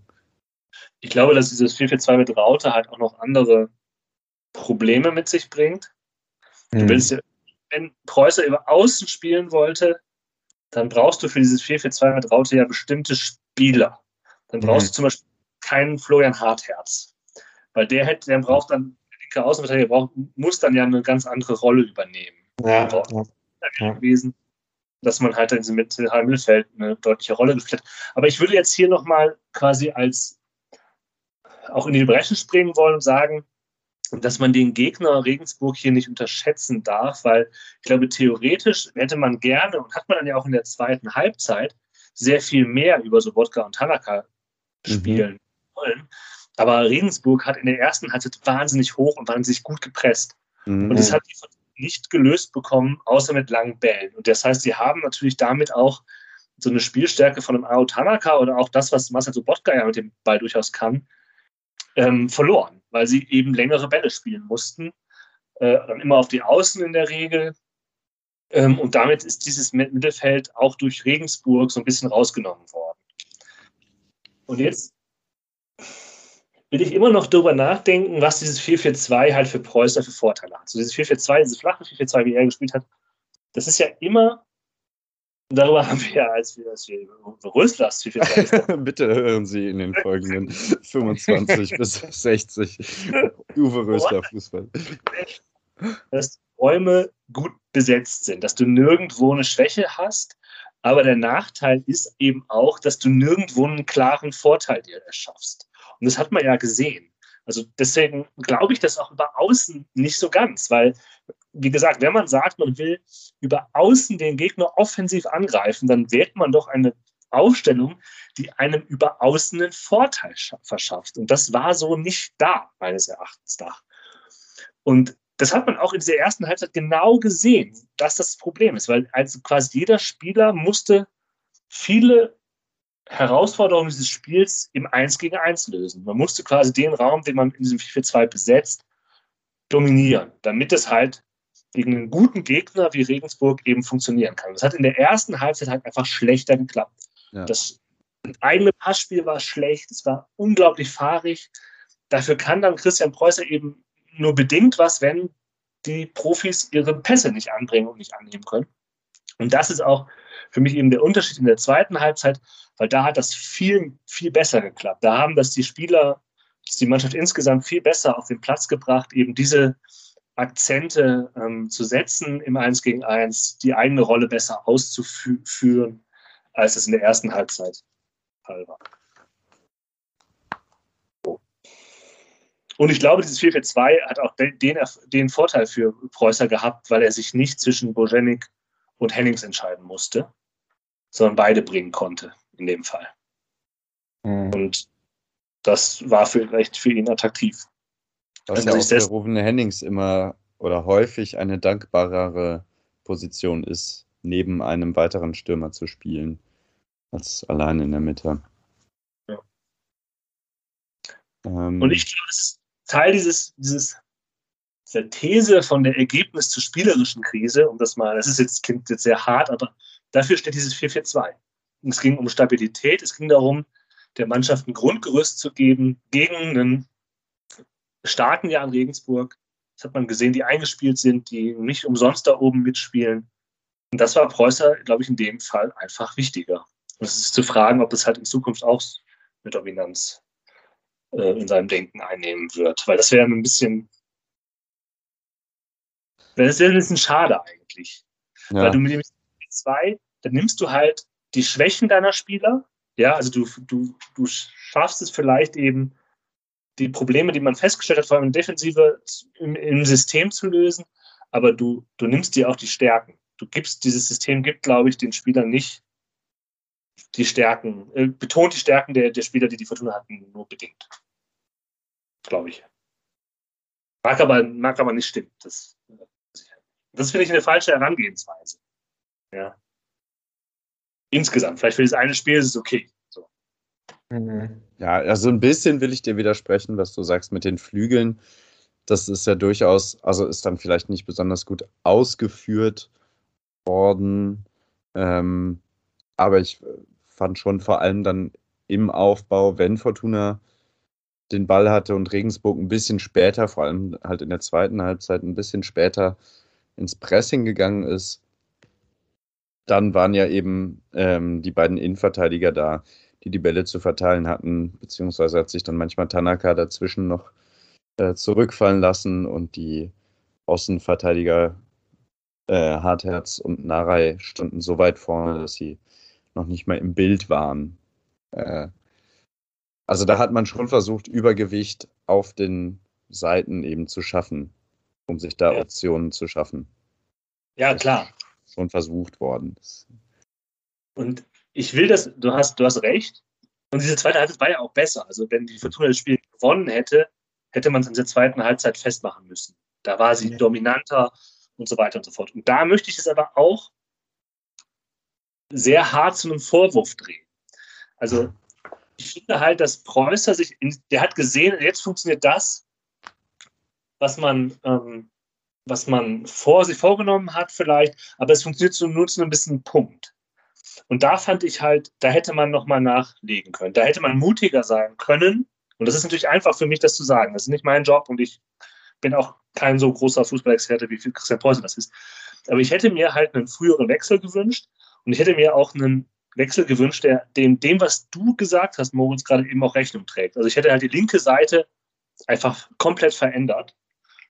Ich glaube, dass dieses 4-4-2 mit Raute halt auch noch andere Probleme mit sich bringt. Hm. Du willst ja, wenn Preußer über Außen spielen wollte, dann brauchst du für dieses 4-4-2 mit Raute ja bestimmte Spieler. Dann brauchst Mhm. du zum Beispiel keinen Florian Hartherz. Weil der hätte, der braucht dann, der linke Außenverteidiger braucht, muss dann ja eine ganz andere Rolle übernehmen. Ja, Ja. ja. Gewesen, dass man halt in diesem Mittelfeld eine deutliche Rolle gespielt hat. Aber ich würde jetzt hier nochmal quasi als auch in die Brechen springen wollen und sagen, dass man den Gegner Regensburg hier nicht unterschätzen darf, weil ich glaube, theoretisch hätte man gerne und hat man dann ja auch in der zweiten Halbzeit sehr viel mehr über Sobotka und Tanaka Mhm. spielen wollen. Aber Regensburg hat in der ersten Halbzeit wahnsinnig hoch und wahnsinnig gut gepresst. Mhm. Und das hat die nicht gelöst bekommen, außer mit langen Bällen. Und das heißt, sie haben natürlich damit auch so eine Spielstärke von einem Ao Tanaka oder auch das, was Marcel Sobotka ja mit dem Ball durchaus kann, ähm, verloren, weil sie eben längere Bälle spielen mussten. Äh, dann immer auf die Außen in der Regel. Ähm, und damit ist dieses Mittelfeld auch durch Regensburg so ein bisschen rausgenommen worden. Und jetzt will ich immer noch darüber nachdenken, was dieses 4-4-2 halt für Preußer für Vorteile hat. So dieses 4-4-2, dieses flache 4-4-2, wie er gespielt hat, das ist ja immer, darüber haben wir ja, als wir, als wir über Röslers 4-4-2 gesprochen Bitte hören Sie in den folgenden 25 bis 60 Uwe Rösler Fußball. dass Räume gut besetzt sind, dass du nirgendwo eine Schwäche hast. Aber der Nachteil ist eben auch, dass du nirgendwo einen klaren Vorteil dir erschaffst. Und das hat man ja gesehen. Also deswegen glaube ich das auch über Außen nicht so ganz, weil, wie gesagt, wenn man sagt, man will über Außen den Gegner offensiv angreifen, dann wählt man doch eine Aufstellung, die einem über Außen einen Vorteil scha- verschafft. Und das war so nicht da, meines Erachtens nach. Und das hat man auch in dieser ersten Halbzeit genau gesehen, dass das, das Problem ist, weil also quasi jeder Spieler musste viele Herausforderungen dieses Spiels im 1 gegen 1 lösen. Man musste quasi den Raum, den man in diesem 4-4-2 besetzt, dominieren, damit es halt gegen einen guten Gegner wie Regensburg eben funktionieren kann. Das hat in der ersten Halbzeit halt einfach schlechter geklappt. Ja. Das eigene Passspiel war schlecht, es war unglaublich fahrig. Dafür kann dann Christian Preußer eben nur bedingt was, wenn die Profis ihre Pässe nicht anbringen und nicht annehmen können. Und das ist auch für mich eben der Unterschied in der zweiten Halbzeit, weil da hat das viel, viel besser geklappt. Da haben das die Spieler, das die Mannschaft insgesamt viel besser auf den Platz gebracht, eben diese Akzente ähm, zu setzen im 1 gegen 1, die eigene Rolle besser auszuführen, als es in der ersten Halbzeit Fall war. Und ich glaube, dieses 4-4-2 hat auch den, den, den Vorteil für Preußer gehabt, weil er sich nicht zwischen Bojenik und Hennings entscheiden musste, sondern beide bringen konnte in dem Fall. Hm. Und das war vielleicht für ihn attraktiv. Was ja auch für Ruven Hennings immer oder häufig eine dankbarere Position ist, neben einem weiteren Stürmer zu spielen, als allein in der Mitte. Ja. Ähm, Und ich glaube, das ist Teil dieses, dieses, dieser These von der Ergebnis zur spielerischen Krise, um das mal, das ist jetzt, klingt jetzt sehr hart, aber dafür steht dieses 4-4-2. Es ging um Stabilität, es ging darum, der Mannschaft ein Grundgerüst zu geben gegen einen starken Jahr in Regensburg. Das hat man gesehen, die eingespielt sind, die nicht umsonst da oben mitspielen. Und das war Preußer, glaube ich, in dem Fall einfach wichtiger. Und es ist zu fragen, ob das halt in Zukunft auch eine Dominanz äh, in seinem Denken einnehmen wird. Weil das wäre ein bisschen, das wäre ein bisschen schade eigentlich. ja, Weil du mit dem 2, dann nimmst du halt die Schwächen deiner Spieler. Ja, also du, du, du schaffst es vielleicht eben, die Probleme, die man festgestellt hat, vor allem in Defensive im, im System zu lösen, aber du, du nimmst dir auch die Stärken. Du gibst, dieses System gibt, glaube ich, den Spielern nicht die Stärken, äh, betont die Stärken der, der Spieler, die die Fortuna hatten, nur bedingt. Glaube ich. Mag aber, mag aber nicht stimmen. Das, das finde ich eine falsche Herangehensweise. Ja. Insgesamt. Vielleicht für das eine Spiel ist es okay. So. Mhm. Ja, also ein bisschen will ich dir widersprechen, was du sagst mit den Flügeln. Das ist ja durchaus, also ist dann vielleicht nicht besonders gut ausgeführt worden. Ähm, aber ich fand schon vor allem dann im Aufbau, wenn Fortuna den Ball hatte und Regensburg ein bisschen später, vor allem halt in der zweiten Halbzeit ein bisschen später ins Pressing gegangen ist, dann waren ja eben ähm, die beiden Innenverteidiger da, die die Bälle zu verteilen hatten, beziehungsweise hat sich dann manchmal Tanaka dazwischen noch äh, zurückfallen lassen und die Außenverteidiger äh, Hartherz und Narei standen so weit vorne, dass sie noch nicht mal im Bild waren. Äh, also da hat man schon versucht, Übergewicht auf den Seiten eben zu schaffen, um sich da ja. Optionen zu schaffen. Ja, klar. Schon versucht worden. Und ich will das, du hast, du hast recht. Und diese zweite Halbzeit war ja auch besser. Also wenn die Fortuna das Spiel gewonnen hätte, hätte man es in der zweiten Halbzeit festmachen müssen. Da war sie ja. dominanter und so weiter und so fort. Und da möchte ich es aber auch sehr hart zu einem Vorwurf drehen. Also ich finde halt, dass Preußer sich, in, der hat gesehen, jetzt funktioniert das, was man, ähm, was man vor sich vorgenommen hat vielleicht, aber es funktioniert so, nur zu einem bisschen Punkt. Und da fand ich halt, da hätte man nochmal nachlegen können. Da hätte man mutiger sein können. Und das ist natürlich einfach für mich, das zu sagen. Das ist nicht mein Job und ich bin auch kein so großer Fußballexperte wie Christian Preußen das ist. Aber ich hätte mir halt einen früheren Wechsel gewünscht und ich hätte mir auch einen Wechsel gewünscht, der dem, dem, was du gesagt hast, Moritz, gerade eben auch Rechnung trägt. Also ich hätte halt die linke Seite einfach komplett verändert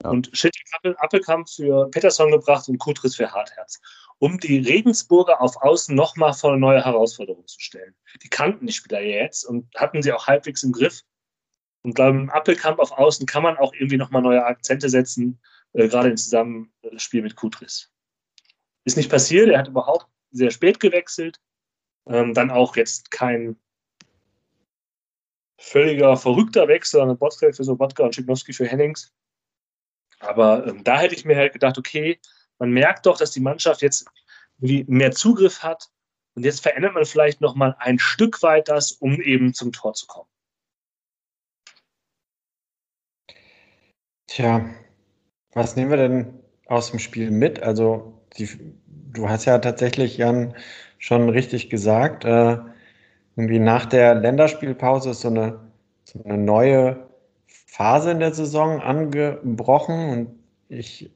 ja. und Schittig Appelkamp für Peterson gebracht und Kutris für Hartherz, um die Regensburger auf Außen nochmal vor eine neue Herausforderung zu stellen. Die kannten die Spieler jetzt und hatten sie auch halbwegs im Griff. Und beim Appelkamp auf Außen kann man auch irgendwie nochmal neue Akzente setzen, äh, gerade im Zusammenspiel mit Kutris. Ist nicht passiert, er hat überhaupt sehr spät gewechselt. Ähm, dann auch jetzt kein völliger verrückter Wechsel, sondern Botzfeld für Sobotka und Schipnowski für Hennings. Aber ähm, da hätte ich mir halt gedacht, okay, man merkt doch, dass die Mannschaft jetzt mehr Zugriff hat und jetzt verändert man vielleicht noch mal ein Stück weit das, um eben zum Tor zu kommen. Tja, was nehmen wir denn aus dem Spiel mit? Also die, du hast ja tatsächlich, Jan, schon richtig gesagt. Äh, irgendwie nach der Länderspielpause ist so eine, so eine neue Phase in der Saison angebrochen und ich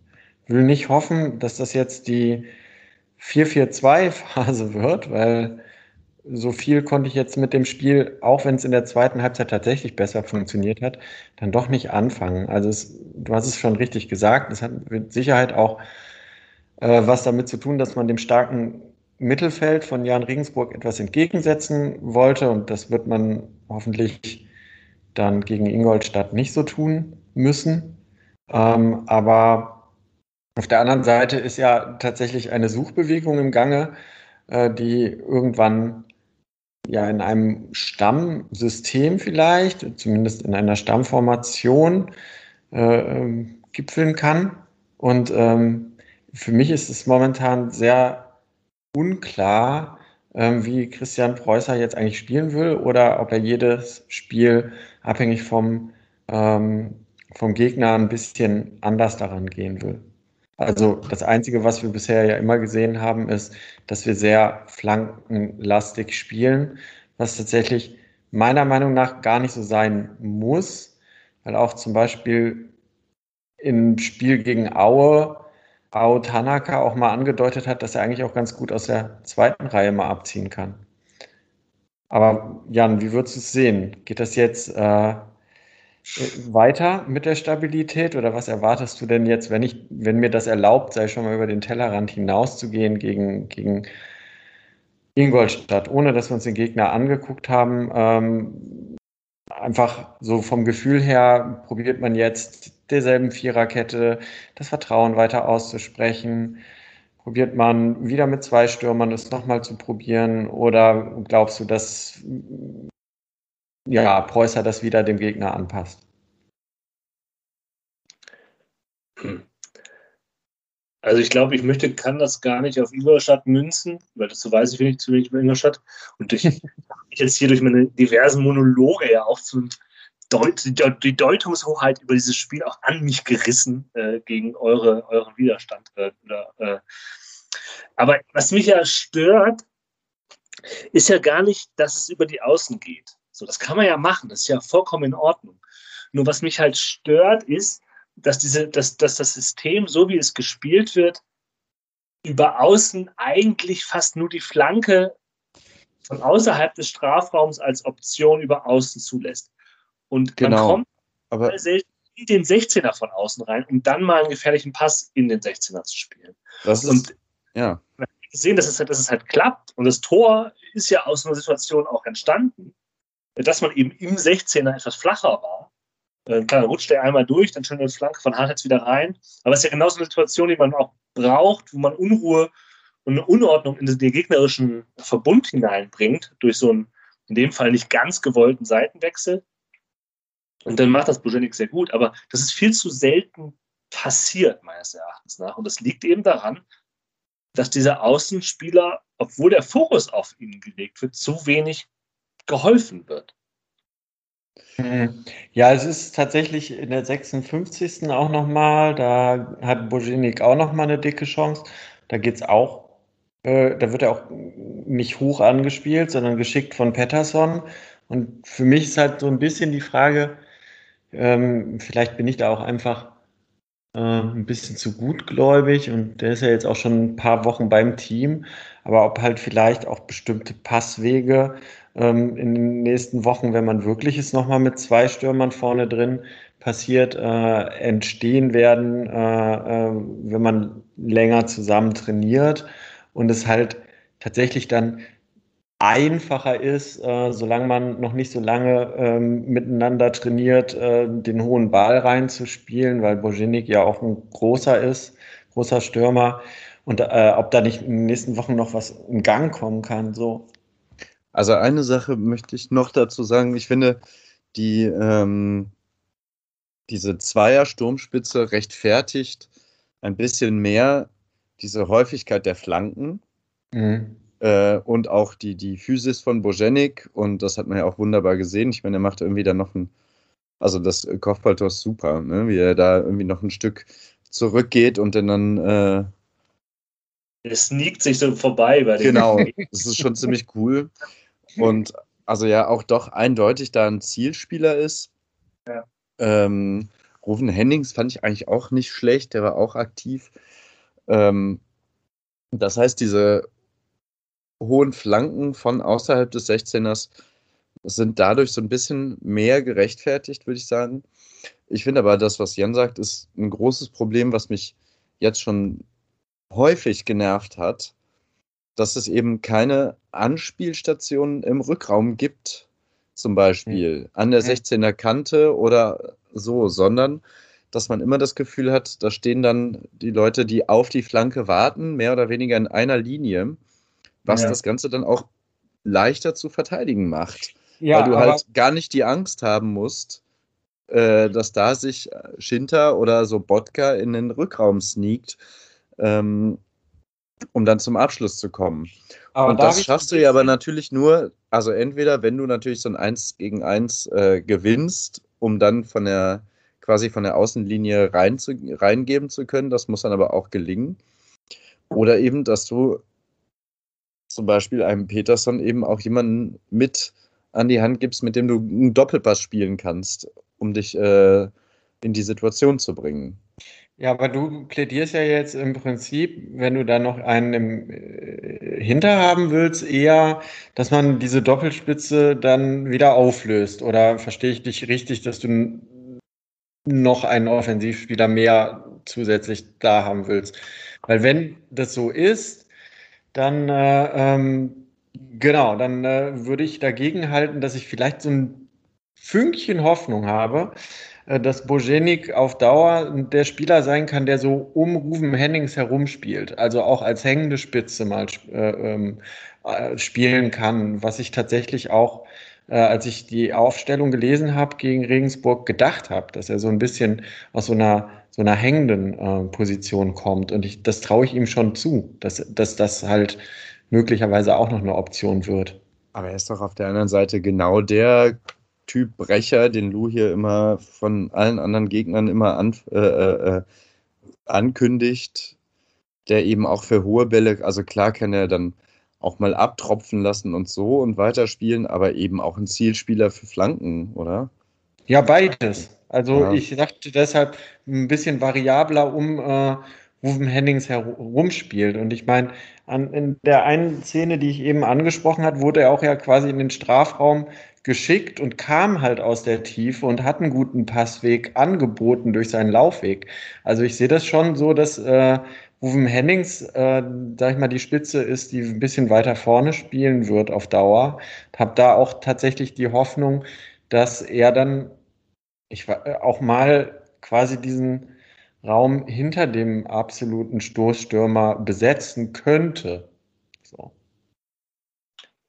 will nicht hoffen, dass das jetzt die 4-4-2-Phase wird, weil so viel konnte ich jetzt mit dem Spiel, auch wenn es in der zweiten Halbzeit tatsächlich besser funktioniert hat, dann doch nicht anfangen. Also es, du hast es schon richtig gesagt, es hat mit Sicherheit auch äh, was damit zu tun, dass man dem starken Mittelfeld von Jan Regensburg etwas entgegensetzen wollte und das wird man hoffentlich dann gegen Ingolstadt nicht so tun müssen. Ähm, aber auf der anderen Seite ist ja tatsächlich eine Suchbewegung im Gange, äh, die irgendwann ja in einem Stammsystem vielleicht, zumindest in einer Stammformation äh, ähm, gipfeln kann. Und ähm, für mich ist es momentan sehr unklar, wie Christian Preußer jetzt eigentlich spielen will oder ob er jedes Spiel abhängig vom, ähm, vom Gegner ein bisschen anders daran gehen will. Also das Einzige, was wir bisher ja immer gesehen haben, ist, dass wir sehr flankenlastig spielen, was tatsächlich meiner Meinung nach gar nicht so sein muss, weil auch zum Beispiel im Spiel gegen Aue Ao Tanaka auch mal angedeutet hat, dass er eigentlich auch ganz gut aus der zweiten Reihe mal abziehen kann. Aber Jan, wie würdest du es sehen? Geht das jetzt äh, weiter mit der Stabilität oder was erwartest du denn jetzt, wenn ich, wenn mir das erlaubt sei, schon mal über den Tellerrand hinauszugehen gegen, gegen Ingolstadt, ohne dass wir uns den Gegner angeguckt haben? Ähm, einfach so vom Gefühl her probiert man jetzt derselben Viererkette das Vertrauen weiter auszusprechen? Probiert man wieder mit zwei Stürmern es nochmal zu probieren? Oder glaubst du, dass ja, Preußer das wieder dem Gegner anpasst? Also ich glaube, ich möchte, kann das gar nicht auf Ingolstadt münzen, weil das so weiß ich wenig zu wenig über Ingolstadt. Und ich jetzt hier durch meine diversen Monologe ja auch zu Deut die Deutungshoheit über dieses Spiel auch an mich gerissen äh, gegen eure, euren Widerstand. Äh, oder, äh. Aber was mich ja stört, ist ja gar nicht, dass es über die Außen geht. So, das kann man ja machen, das ist ja vollkommen in Ordnung. Nur was mich halt stört, ist, dass, diese, dass, dass das System, so wie es gespielt wird, über außen eigentlich fast nur die Flanke von außerhalb des Strafraums als Option über außen zulässt. Und genau. man kommt aber selten in den 16er von außen rein, um dann mal einen gefährlichen Pass in den 16er zu spielen. Das ist, und ja. wir sehen, dass es, halt, dass es halt klappt. Und das Tor ist ja aus einer Situation auch entstanden, dass man eben im 16er etwas flacher war. Äh, klar, dann rutscht er einmal durch, dann schön eine Flanke von Hartz wieder rein. Aber es ist ja genau so eine Situation, die man auch braucht, wo man Unruhe und eine Unordnung in den gegnerischen Verbund hineinbringt, durch so einen, in dem Fall nicht ganz gewollten Seitenwechsel. Und dann macht das Bojanik sehr gut, aber das ist viel zu selten passiert, meines Erachtens nach. Und das liegt eben daran, dass dieser Außenspieler, obwohl der Fokus auf ihn gelegt wird, zu wenig geholfen wird. Hm. Ja, es ist tatsächlich in der 56. auch nochmal, da hat Bojenik auch nochmal eine dicke Chance. Da geht es auch, äh, da wird er auch nicht hoch angespielt, sondern geschickt von Pettersson. Und für mich ist halt so ein bisschen die Frage, ähm, vielleicht bin ich da auch einfach äh, ein bisschen zu gutgläubig und der ist ja jetzt auch schon ein paar Wochen beim Team, aber ob halt vielleicht auch bestimmte Passwege ähm, in den nächsten Wochen, wenn man wirklich ist, nochmal mit zwei Stürmern vorne drin passiert, äh, entstehen werden, äh, äh, wenn man länger zusammen trainiert und es halt tatsächlich dann einfacher ist, äh, solange man noch nicht so lange ähm, miteinander trainiert, äh, den hohen Ball reinzuspielen, weil Bojenik ja auch ein großer ist, großer Stürmer. Und äh, ob da nicht in den nächsten Wochen noch was in Gang kommen kann, so. Also eine Sache möchte ich noch dazu sagen. Ich finde, die, ähm, diese Zweier-Sturmspitze rechtfertigt ein bisschen mehr diese Häufigkeit der Flanken mhm. Äh, und auch die, die Physis von Bojenik. Und das hat man ja auch wunderbar gesehen. Ich meine, er macht irgendwie dann noch ein, also das Kopfballtor ist super, ne? wie er da irgendwie noch ein Stück zurückgeht und dann. Äh, es sneakt sich so vorbei bei dem. Genau, das ist schon ziemlich cool. Und also ja auch doch eindeutig da ein Zielspieler ist. Ja. Ähm, Rufen Hennings fand ich eigentlich auch nicht schlecht, der war auch aktiv. Ähm, das heißt, diese hohen Flanken von außerhalb des 16ers sind dadurch so ein bisschen mehr gerechtfertigt, würde ich sagen. Ich finde aber, das, was Jan sagt, ist ein großes Problem, was mich jetzt schon häufig genervt hat dass es eben keine Anspielstationen im Rückraum gibt, zum Beispiel mhm. an der 16er Kante oder so, sondern dass man immer das Gefühl hat, da stehen dann die Leute, die auf die Flanke warten, mehr oder weniger in einer Linie, was ja. das Ganze dann auch leichter zu verteidigen macht. Ja, weil du halt gar nicht die Angst haben musst, äh, dass da sich Schinter oder so Bodka in den Rückraum sneakt. Ähm, um dann zum Abschluss zu kommen. Aber und das schaffst du ja aber natürlich nur, also entweder wenn du natürlich so ein 1 gegen 1 äh, gewinnst, um dann von der quasi von der Außenlinie rein zu, reingeben zu können, das muss dann aber auch gelingen. Oder eben, dass du zum Beispiel einem Peterson eben auch jemanden mit an die Hand gibst, mit dem du einen Doppelpass spielen kannst, um dich äh, in die Situation zu bringen. Ja, aber du plädierst ja jetzt im Prinzip, wenn du da noch einen im äh, Hinter haben willst, eher, dass man diese Doppelspitze dann wieder auflöst. Oder verstehe ich dich richtig, dass du noch einen Offensivspieler mehr zusätzlich da haben willst? Weil wenn das so ist, dann äh, ähm, genau, dann äh, würde ich dagegen halten, dass ich vielleicht so ein Fünkchen Hoffnung habe, äh, dass Bojenik auf Dauer der Spieler sein kann, der so um Ruven Hennings herumspielt, also auch als hängende Spitze mal äh, ähm, äh, spielen kann, was ich tatsächlich auch äh, als ich die Aufstellung gelesen habe gegen Regensburg, gedacht habe, dass er so ein bisschen aus so einer, so einer hängenden äh, Position kommt. Und ich, das traue ich ihm schon zu, dass, dass das halt möglicherweise auch noch eine Option wird. Aber er ist doch auf der anderen Seite genau der Typ Brecher, den Lou hier immer von allen anderen Gegnern immer an, äh, äh, äh ankündigt, der eben auch für hohe Bälle, also klar kann er dann auch mal abtropfen lassen und so und weiterspielen, aber eben auch ein Zielspieler für Flanken, oder? Ja, beides. Also ja. ich dachte deshalb ein bisschen variabler um äh, Ruven Hennings herumspielt. Und ich meine, in der einen Szene, die ich eben angesprochen habe, wurde er auch ja quasi in den Strafraum geschickt und kam halt aus der Tiefe und hat einen guten Passweg angeboten durch seinen Laufweg. Also ich sehe das schon so, dass äh, Ruven Hennings, äh, sag ich mal, die Spitze ist, die ein bisschen weiter vorne spielen wird auf Dauer. Hab da auch tatsächlich die Hoffnung, dass er dann ich äh, auch mal quasi diesen Raum hinter dem absoluten Stoßstürmer besetzen könnte. So.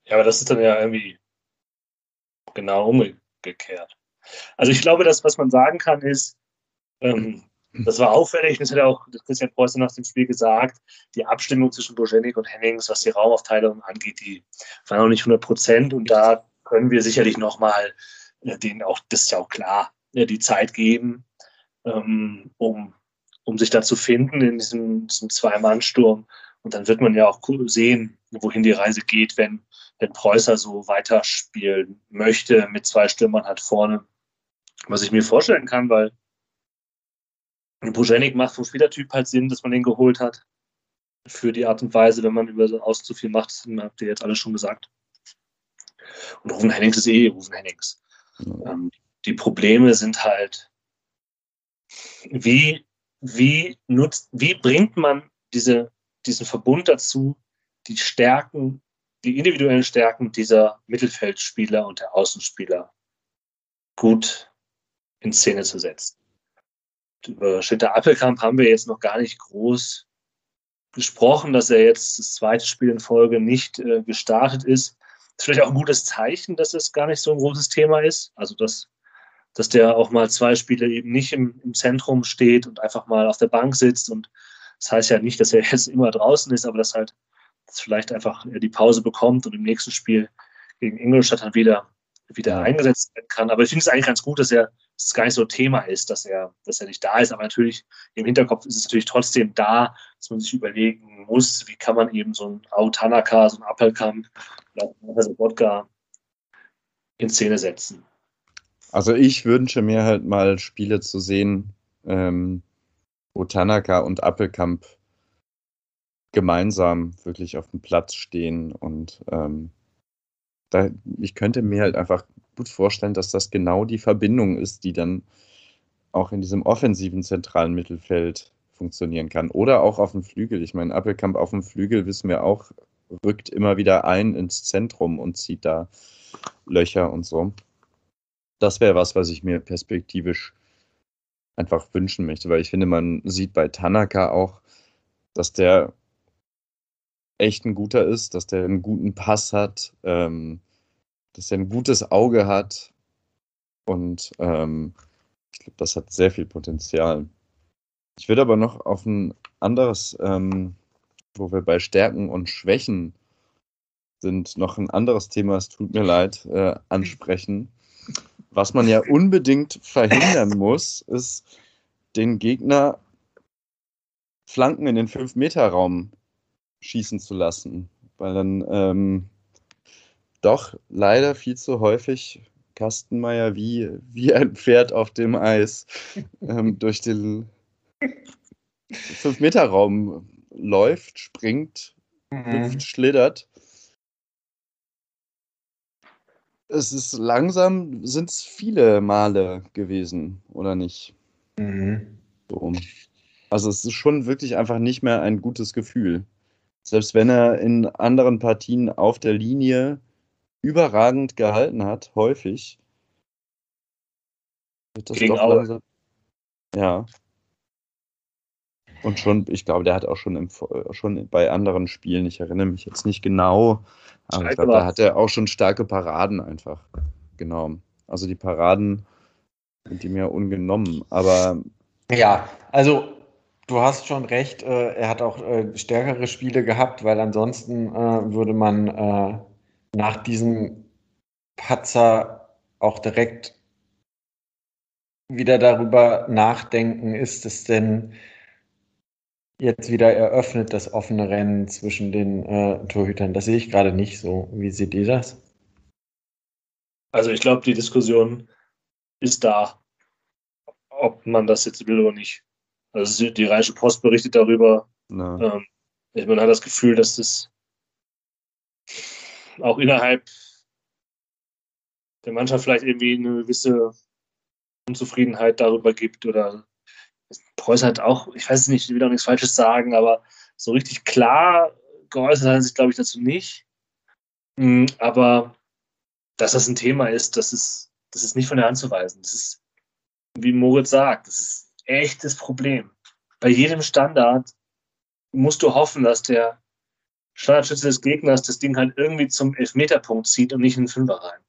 Ja, aber das ist dann ja irgendwie genau umgekehrt. Also ich glaube, das, was man sagen kann, ist, ähm, das war auffällig, das hat ja auch Christian Preußer nach dem Spiel gesagt, die Abstimmung zwischen Bojenik und Hennings, was die Raumaufteilung angeht, die war noch nicht 100 Prozent und da können wir sicherlich nochmal äh, den auch, das ist ja auch klar, äh, die Zeit geben, ähm, um, um sich da zu finden in diesem, diesem Zwei-Mann-Sturm. Und dann wird man ja auch sehen, wohin die Reise geht, wenn, wenn Preußer so weiterspielen möchte mit zwei Stürmern halt vorne. Was ich mir vorstellen kann, weil Bojenik macht vom Spielertyp halt Sinn, dass man den geholt hat. Für die Art und Weise, wenn man über so aus zu viel macht, habt ihr jetzt alles schon gesagt. Und Rufen Hennings ist eh Rufen Hennings. Ähm, die Probleme sind halt, wie, wie nutzt, wie bringt man diese, diesen Verbund dazu, die Stärken, die individuellen Stärken dieser Mittelfeldspieler und der Außenspieler gut in Szene zu setzen. Über Schitter Appelkamp haben wir jetzt noch gar nicht groß gesprochen, dass er jetzt das zweite Spiel in Folge nicht äh, gestartet ist. Ist vielleicht auch ein gutes Zeichen, dass es gar nicht so ein großes Thema ist. Also, dass, dass der auch mal zwei Spiele eben nicht im, im Zentrum steht und einfach mal auf der Bank sitzt. Und das heißt ja nicht, dass er jetzt immer draußen ist, aber dass halt dass vielleicht einfach die Pause bekommt und im nächsten Spiel gegen Ingolstadt dann wieder, wieder eingesetzt werden kann. Aber ich finde es eigentlich ganz gut, dass er es gar nicht so ein Thema ist, dass er, dass er nicht da ist. Aber natürlich im Hinterkopf ist es natürlich trotzdem da, dass man sich überlegen muss, wie kann man eben so ein Autanaka, so ein Appelkamp oder so Wodka in Szene setzen. Also ich wünsche mir halt mal Spiele zu sehen, ähm, wo Tanaka und Appelkamp gemeinsam wirklich auf dem Platz stehen und ähm, da, ich könnte mir halt einfach gut vorstellen, dass das genau die Verbindung ist, die dann auch in diesem offensiven zentralen Mittelfeld funktionieren kann. Oder auch auf dem Flügel. Ich meine, Appelkamp auf dem Flügel, wissen wir auch, rückt immer wieder ein ins Zentrum und zieht da Löcher und so. Das wäre was, was ich mir perspektivisch einfach wünschen möchte, weil ich finde, man sieht bei Tanaka auch, dass der echt ein guter ist, dass der einen guten Pass hat, ähm, dass er ein gutes Auge hat. Und ähm, ich glaube, das hat sehr viel Potenzial. Ich würde aber noch auf ein anderes, ähm, wo wir bei Stärken und Schwächen sind, noch ein anderes Thema, es tut mir leid, äh, ansprechen. Was man ja unbedingt verhindern muss, ist, den Gegner Flanken in den 5-Meter-Raum schießen zu lassen. Weil dann ähm, doch leider viel zu häufig Kastenmeier wie, wie ein Pferd auf dem Eis ähm, durch den 5-Meter-Raum läuft, springt, mhm. schlittert. Es ist langsam, sind es viele Male gewesen, oder nicht? Mhm. So. Also es ist schon wirklich einfach nicht mehr ein gutes Gefühl. Selbst wenn er in anderen Partien auf der Linie überragend gehalten hat, häufig. Wird das Gegen doch langsam. Ja. Und schon, ich glaube, der hat auch schon, im, schon bei anderen Spielen, ich erinnere mich jetzt nicht genau, aber ich glaube, da hat er auch schon starke Paraden einfach. Genau. Also die Paraden sind ihm ja ungenommen. Aber. Ja, also du hast schon recht, äh, er hat auch äh, stärkere Spiele gehabt, weil ansonsten äh, würde man äh, nach diesem Patzer auch direkt wieder darüber nachdenken, ist es denn jetzt wieder eröffnet, das offene Rennen zwischen den äh, Torhütern. Das sehe ich gerade nicht so. Wie seht ihr das? Also ich glaube, die Diskussion ist da, ob man das jetzt will oder nicht. Also die Rheinische Post berichtet darüber. Ähm, man hat das Gefühl, dass das auch innerhalb der Mannschaft vielleicht irgendwie eine gewisse Unzufriedenheit darüber gibt oder Preuß hat auch, ich weiß nicht, ich will auch nichts Falsches sagen, aber so richtig klar geäußert hat er sich, glaube ich, dazu nicht. Mm, aber dass das ein Thema ist, das ist, das ist nicht von der Hand zu weisen. Das ist, wie Moritz sagt, das ist echtes Problem. Bei jedem Standard musst du hoffen, dass der Standardschütze des Gegners das Ding halt irgendwie zum Elfmeterpunkt zieht und nicht in den Fünfer rein.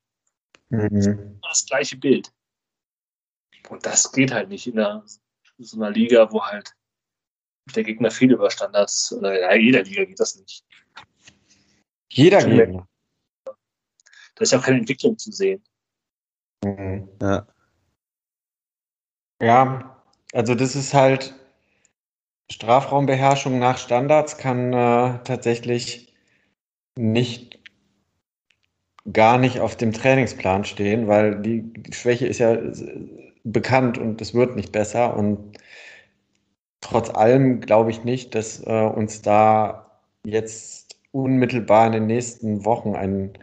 Mhm. Das gleiche Bild. Und das geht halt nicht in der so einer Liga, wo halt der Gegner viel über Standards, oder ja, jeder Liga geht das nicht. Jeder Gegner. Da ist ja auch keine Entwicklung zu sehen. Mhm. Ja. Ja, also das ist halt Strafraumbeherrschung nach Standards kann äh, tatsächlich nicht gar nicht auf dem Trainingsplan stehen, weil die, Schwäche ist ja bekannt und es wird nicht besser. Und trotz allem glaube ich nicht, dass äh, uns da jetzt unmittelbar in den nächsten Wochen ein,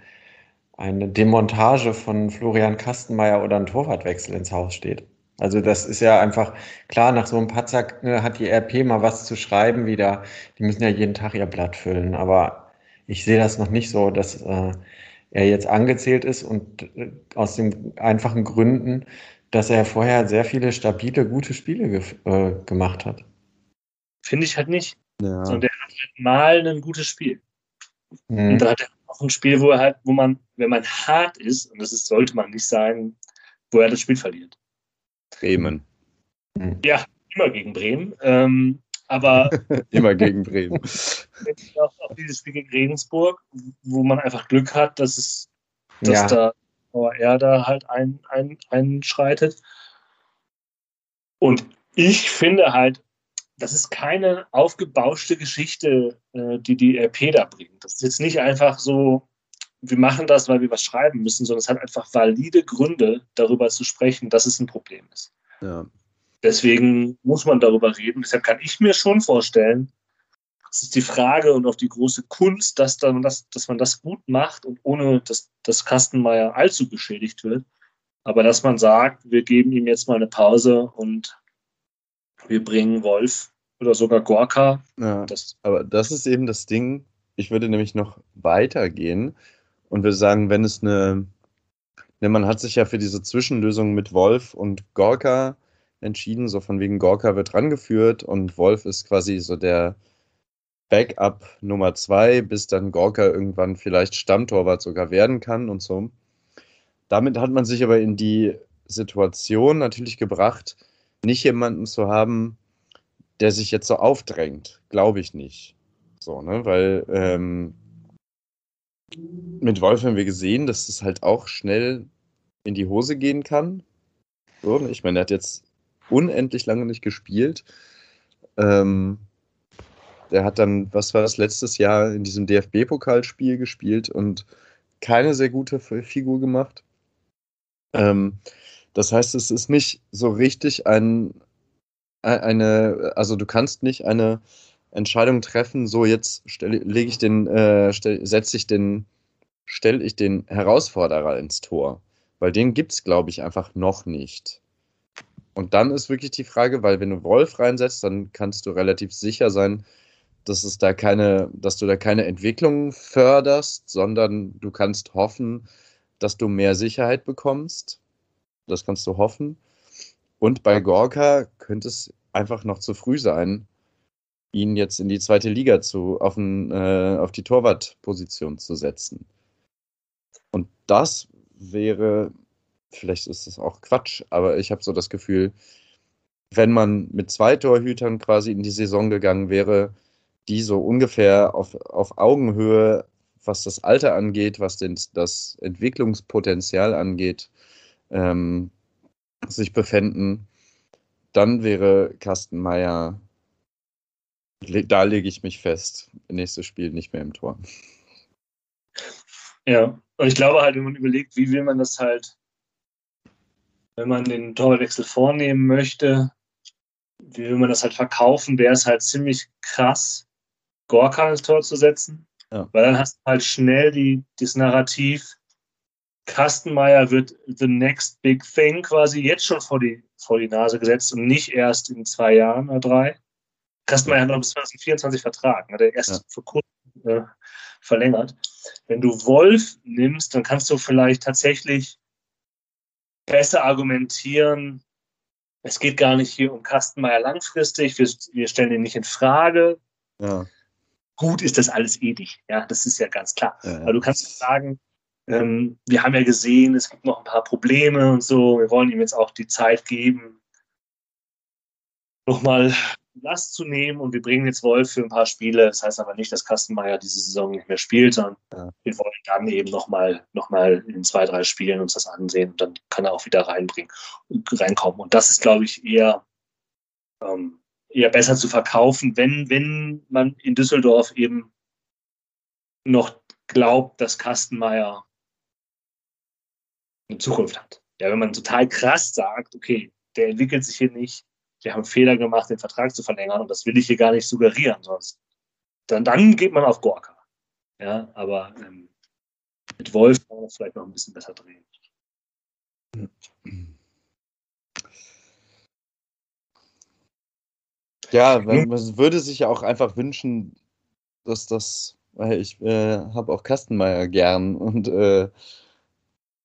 eine Demontage von Florian Kastenmeier oder ein Torwartwechsel ins Haus steht. Also das ist ja einfach klar, nach so einem Patzer äh, hat die RP mal was zu schreiben wieder. Die müssen ja jeden Tag ihr Blatt füllen. Aber ich sehe das noch nicht so, dass äh, er jetzt angezählt ist und äh, aus den einfachen Gründen, dass er vorher sehr viele stabile, gute Spiele ge äh, gemacht hat. Finde ich halt nicht. Ja. Sondern der hat halt mal ein gutes Spiel. Mhm. Und dann hat er auch ein Spiel, wo er halt, wo man, wenn man hart ist, und das ist, sollte man nicht sagen, wo er das Spiel verliert. Bremen. Mhm. Ja, immer gegen Bremen. Ähm, aber immer gegen Bremen. auch, auch dieses Spiel gegen Regensburg, wo man einfach Glück hat, dass es, dass ja. da er da halt ein, ein, einschreitet. Und ich finde halt, das ist keine aufgebauschte Geschichte, äh, die die RP da bringt. Das ist jetzt nicht einfach so, wir machen das, weil wir was schreiben müssen, sondern es hat einfach valide Gründe, darüber zu sprechen, dass es ein Problem ist. Ja. Deswegen muss man darüber reden. Deshalb kann ich mir schon vorstellen, es ist die Frage und auch die große Kunst, dass, dann das, dass man das gut macht und ohne dass das Kastenmeier allzu geschädigt wird. Aber dass man sagt, wir geben ihm jetzt mal eine Pause und wir bringen Wolf oder sogar Gorka. Ja, das aber das ist eben das Ding. Ich würde nämlich noch weitergehen und würde sagen, wenn es eine, ne, man hat sich ja für diese Zwischenlösung mit Wolf und Gorka entschieden, so von wegen Gorka wird rangeführt und Wolf ist quasi so der, Backup Nummer zwei, bis dann Gorka irgendwann vielleicht Stammtorwart sogar werden kann und so. Damit hat man sich aber in die Situation natürlich gebracht, nicht jemanden zu haben, der sich jetzt so aufdrängt. Glaube ich nicht. So, ne? Weil ähm, mit Wolf haben wir gesehen, dass es halt auch schnell in die Hose gehen kann. So, ne? ich meine, er hat jetzt unendlich lange nicht gespielt. Ähm, der hat dann, was war das, letztes Jahr in diesem DFB-Pokalspiel gespielt und keine sehr gute Figur gemacht. Ähm, das heißt, es ist nicht so richtig ein, eine, also du kannst nicht eine Entscheidung treffen, so jetzt lege ich den, äh, setze ich den, stelle ich den Herausforderer ins Tor. Weil den gibt es, glaube ich, einfach noch nicht. Und dann ist wirklich die Frage, weil wenn du Wolf reinsetzt, dann kannst du relativ sicher sein, dass es da keine, dass du da keine Entwicklung förderst, sondern du kannst hoffen, dass du mehr Sicherheit bekommst. Das kannst du hoffen. Und bei Gorka könnte es einfach noch zu früh sein, ihn jetzt in die zweite Liga zu, auf, ein, äh, auf die Torwartposition zu setzen. Und das wäre, vielleicht ist das auch Quatsch, aber ich habe so das Gefühl, wenn man mit zwei Torhütern quasi in die Saison gegangen wäre, die so ungefähr auf, auf Augenhöhe, was das Alter angeht, was den, das Entwicklungspotenzial angeht, ähm, sich befänden, dann wäre Kastenmeier, da lege ich mich fest, nächstes Spiel nicht mehr im Tor. Ja, und ich glaube halt, wenn man überlegt, wie will man das halt, wenn man den Torwechsel vornehmen möchte, wie will man das halt verkaufen, wäre es halt ziemlich krass, Gorka ins Tor zu setzen. Ja. Weil dann hast du halt schnell die, das Narrativ, Kastenmeier wird the next big thing quasi jetzt schon vor die, vor die Nase gesetzt und nicht erst in zwei Jahren oder drei. Kastenmeier hat noch bis 2024 Vertrag, hat er erst ja. vor kurzem äh, verlängert. Wenn du Wolf nimmst, dann kannst du vielleicht tatsächlich besser argumentieren, es geht gar nicht hier um Kastenmeier langfristig, wir, wir stellen ihn nicht in Frage. Ja. Gut ist das alles ewig, ja, das ist ja ganz klar. Ja, Aber du kannst sagen, ähm, wir haben ja gesehen, es gibt noch ein paar Probleme und so. Wir wollen ihm jetzt auch die Zeit geben, nochmal Last zu nehmen und wir bringen jetzt Wolf für ein paar Spiele. Das heißt aber nicht, dass Kastenmeier diese Saison nicht mehr spielt, sondern ja. wir wollen dann eben nochmal noch mal in zwei, drei Spielen uns das ansehen und dann kann er auch wieder reinbringen, reinkommen. Und das ist, glaube ich, eher, ähm, eher besser zu verkaufen, wenn, wenn man in Düsseldorf eben noch glaubt, dass Kastenmeier eine Zukunft hat. Ja, wenn man total krass sagt, okay, der entwickelt sich hier nicht, wir haben Fehler gemacht, den Vertrag zu verlängern und das will ich hier gar nicht suggerieren, sonst dann, dann geht man auf Gorka. Ja, aber ähm, mit Wolf kann man das vielleicht noch ein bisschen besser drehen. Ja, man, man würde sich ja auch einfach wünschen, dass das, weil ich äh, habe auch Kastenmeier gern und äh,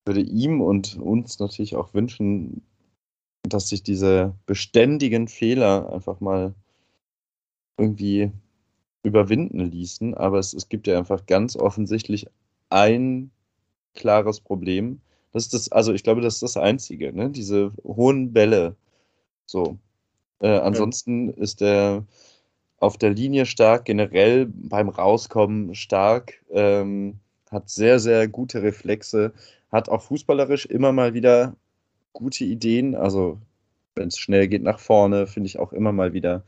würde ihm und uns natürlich auch wünschen, dass sich diese beständigen Fehler einfach mal irgendwie überwinden ließen. Aber es, es gibt ja einfach ganz offensichtlich ein klares Problem. Das ist das, also ich glaube, das ist das Einzige, ne? Diese hohen Bälle. So. Äh, ansonsten ja. ist er auf der Linie stark, generell beim Rauskommen stark, ähm, hat sehr, sehr gute Reflexe, hat auch fußballerisch immer mal wieder gute Ideen. Also, wenn es schnell geht nach vorne, finde ich auch immer mal wieder